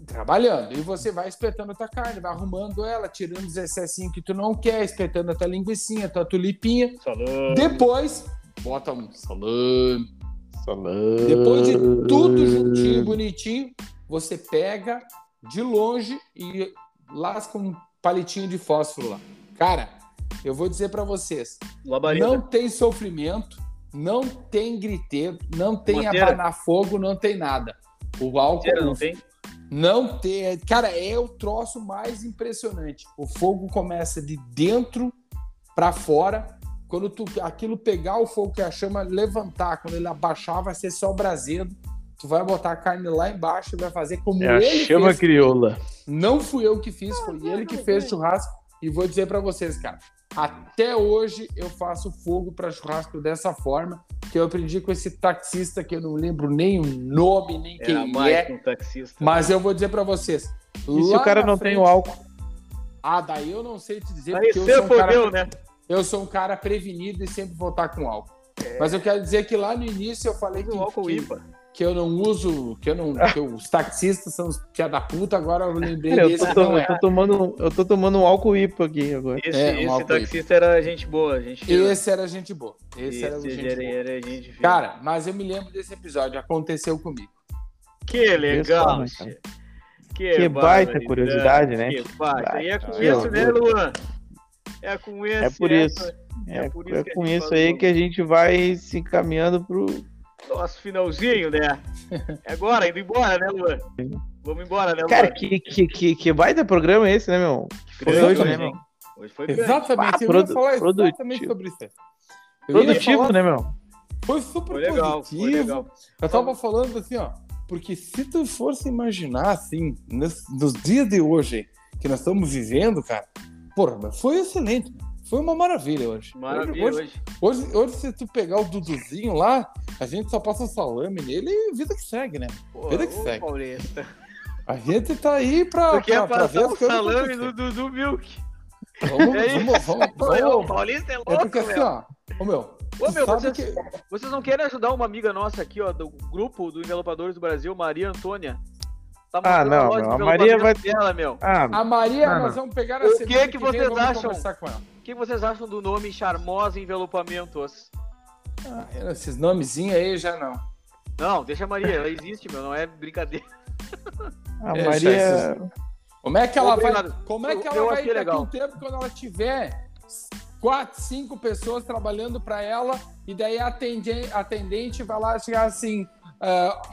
Trabalhando. E você vai espetando a tua carne, vai arrumando ela, tirando os excessinhos que tu não quer, espetando a tua linguiça, a tua tulipinha. Salame. Depois, bota um salame. Salame. Depois de tudo juntinho, bonitinho, você pega de longe e lasca um palitinho de fósforo lá. Cara, eu vou dizer para vocês, Labareda. não tem sofrimento, não tem griteiro, não tem Mateira. abanar fogo, não tem nada. O álcool Mateira, não tem. Não tem, cara, é o troço mais impressionante. O fogo começa de dentro para fora quando tu, aquilo pegar o fogo que a chama levantar, quando ele abaixar, vai ser só braseiro. Tu vai botar a carne lá embaixo e vai fazer como é ele a chama fez. crioula. Não fui eu que fiz, foi ele que fez o churrasco. E vou dizer para vocês, cara, até hoje eu faço fogo para churrasco dessa forma, que eu aprendi com esse taxista que eu não lembro nem o nome, nem é quem é. Um taxista, mas né? eu vou dizer para vocês. E se o cara não frente... tem o álcool? Ah, daí eu não sei te dizer. Aí você um fodeu, cara... né? eu sou um cara prevenido e sempre vou estar com álcool. É. Mas eu quero dizer que lá no início eu falei que, álcool que, IPA. Que eu não uso, que eu não, que os taxistas são os pia da puta, agora eu lembrei é, desse. Eu tô, não, eu tô tomando, eu tô tomando um álcool IPA aqui agora. Esse, é, um esse taxista IPA. era gente boa, gente. Esse era gente boa. Esse, esse era gente era, boa. Era gente cara, mas eu me lembro desse episódio, aconteceu comigo. Que legal, Que, que baita curiosidade, né? Que baita. E é com isso, né, Luan? É com esse. É por isso. É, é, por isso é com isso aí que a gente vai se encaminhando pro nosso finalzinho, né? É agora, indo embora, né, Luan? Vamos embora, né, Luan? Cara, que, que, que, que baita programa é esse, né, meu? Foi hoje, né, meu? Hoje foi Exatamente, ah, eu produ falar exatamente sobre isso. Produtivo, falar... né, meu? Foi super foi legal, positivo. Foi legal. Eu tava falando assim, ó, porque se tu fosse imaginar, assim, nos, nos dias de hoje que nós estamos vivendo, cara, Porra, foi excelente. Foi uma maravilha hoje. Maravilha hoje, hoje. Hoje, hoje, se tu pegar o Duduzinho lá, a gente só passa salame nele e vida que segue, né? Pô, vida que segue. Paulista. A gente tá aí pra, quer pra, pra ver o salame do Dudu Milk. Vamos, É vamos, vamos, Ô, vamos. o Paulista é É louco, porque assim, meu. ó. Ô, meu. Ô, meu, vocês, que- vocês não querem ajudar uma amiga nossa aqui, ó, do grupo do Envelopadores do Brasil, Maria Antônia? Tá Ah, não, meu, a Maria vai- envelopamento dela, meu. Ah, A Maria, Não, nós vamos pegar O a que semana que vem, vocês vamos acham? Que vocês acham do nome Charmosa Envelopamentos? Ah, esses nomezinhos aí já não. Não, deixa a Maria, ela existe, meu, não é brincadeira. a Maria. Como é que ela vai, como é que Eu- ela eu vai achei daqui legal. um tempo quando ela tiver quatro, cinco pessoas trabalhando para ela e daí a atendente, atendente vai lá chegar assim,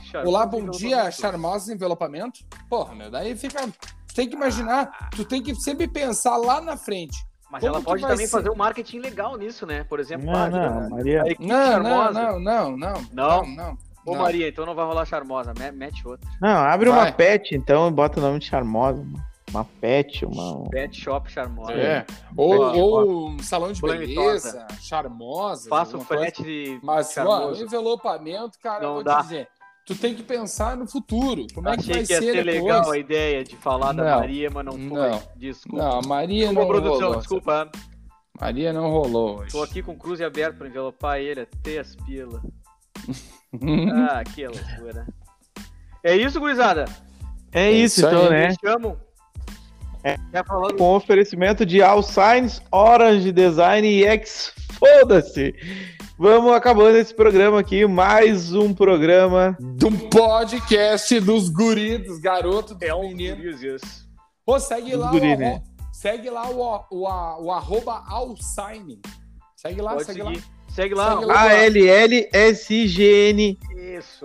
Charmosa olá, bom dia, charmosa envelopamento. Porra, meu, daí fica, tu tem que imaginar, tu tem que sempre pensar lá na frente. Mas Como ela pode também ser? fazer um marketing legal nisso, né? Por exemplo, Não, ah, não, Maria. Não, não, charmosa. não, não, não, Não? não. Ô, não. Maria, então não vai rolar charmosa, me- mete outra. Não, abre uma Vai. pet, então, e bota o nome de Charmosa. Uma, uma pet, uma. Pet Shop Charmosa. É. Ou, Pet ou um salão de Planetosa. beleza, charmosa. Faça o coisa. frete de Mas, charmoso. mano, envelopamento, cara, Não eu vou dá. te dizer. Tu tem que pensar no futuro. Como é que Achei vai que ia ser ser depois? legal a ideia de falar da Não. Maria, mas não foi. Não. Desculpa. Não, a Maria Desculpa, não produção, rolou. desculpa. Maria não rolou hoje. Tô aqui com o cruze aberto pra envelopar ele até as pilas. [laughs] Ah, que loucura. É isso, gurizada? É isso, isso então, aí, né? Me chamam. Quer falar do... Com oferecimento de All Signs, Orange Design e X. Foda-se! Vamos acabando esse programa aqui. Mais um programa. Do podcast dos guris, dos garotos, dos meninos. Isso. Pô, segue Dos lá, guri, o, né? segue lá o, o, a- o arroba Alsign. Segue lá, Pode segue seguir. lá. Segue lá. Segue. A-L-L-S-I-G-N. Isso.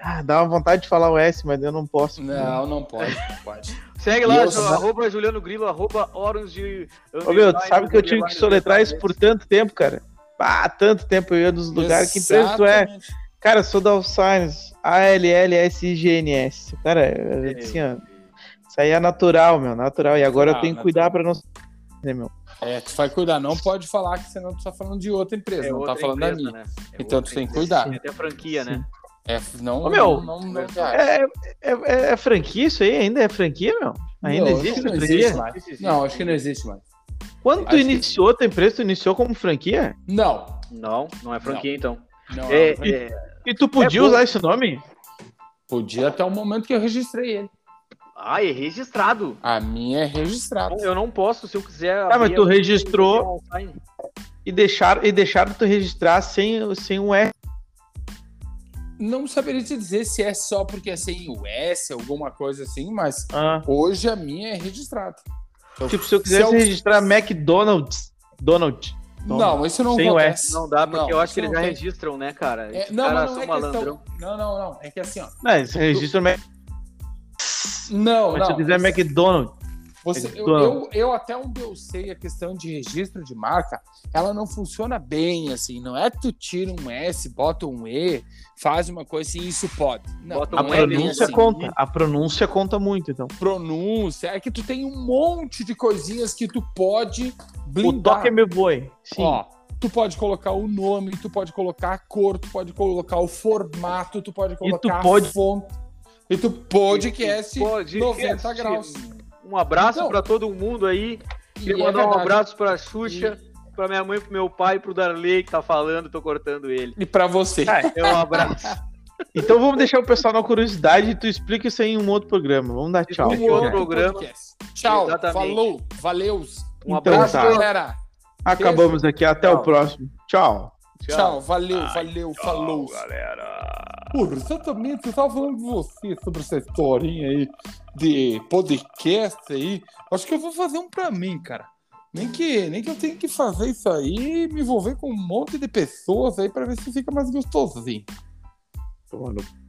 Ah, dá uma vontade de falar o S, mas eu não posso. Não, não pode, não pode. [laughs] Segue lá, Nossa. Arroba Juliano Grilo, arroba Orange. Ô, meu, tu sabe que eu tive que soletrar isso por tanto tempo, cara? Ah, tanto tempo eu ia nos lugares. Que empresa tu é? Cara, sou da Signs. A-L-L-S-I-G-N-S. Cara, é, assim, ó. Isso aí é natural, meu, natural. E agora eu Natural, tenho que cuidar pra não. Né, meu? É, tu vai cuidar, não pode falar que senão tu tá falando de outra empresa, É não outra tá falando da empresa, minha. né? É Então tu tem que cuidar. Tem até franquia, né? É, não, Ô, meu, não, não, não, É, é, é- é franquia isso aí? Ainda é franquia, meu? Ainda Não, existe não franquia? existe mais. Não, acho que não existe mais. Quando tu Acho que- iniciou tua empresa, tu iniciou como franquia? Não. Não, não é franquia, então. não É, não. é- E tu podia É usar esse nome? Podia até o momento que eu registrei ele. Ah, é registrado. A minha é registrada. Eu não posso, se eu quiser. Ah, mas tu registrou e deixaram, e deixaram tu registrar sem, sem um R. Não saberia te dizer se é só porque é sem o S, alguma coisa assim, mas Ah. hoje a minha é registrada. Eu- Tipo, se eu quisesse Se eu- registrar McDonald's. Donald. Não, isso não Sem o acontece. S. Não dá, porque Não, eu acho que eles não já tem. registram, né, cara? É, não, caras mas não são é malandrão. questão. Não, não, não. É que assim, ó. Não, você registra o Mac... Não, Mas se não. eu quiser McDonald's. Você, eu, eu, eu até onde eu sei a questão de registro de marca, ela não funciona bem assim. Não é tu tira um S, bota um E, faz uma coisa assim, isso pode. Não, Bota A não é pronúncia assim. conta. A pronúncia conta muito, então. Pronúncia, é que tu tem um monte de coisinhas que tu pode O blindar. toque é meu boi. Sim. Ó, tu pode colocar o nome, tu pode colocar a cor, tu pode colocar o formato, tu pode colocar pode- a fonte. E tu podcast Podcast. 90 graus. Um abraço Então, pra todo mundo aí. Queria E é mandar um verdade. abraço pra Xuxa, pra minha mãe, pro meu pai, pro Darley que tá falando, tô cortando ele. E pra você. É um abraço. [laughs] Então vamos deixar o pessoal na curiosidade e tu explica isso aí em um outro programa. Vamos dar tchau. Um outro programa. podcast. Tchau, Exatamente. falou, valeu. Um Então abraço. tá. galera. Acabamos aqui. Até Tchau. o próximo. Tchau. Tchau, valeu, valeu, falou. galera. Porra, exatamente, eu tava falando com você sobre essa historinha aí de podcast aí. Acho que eu vou fazer um pra mim, cara. Nem que, nem que eu tenha que fazer isso aí e me envolver com um monte de pessoas aí pra ver se fica mais gostosinho. Toma no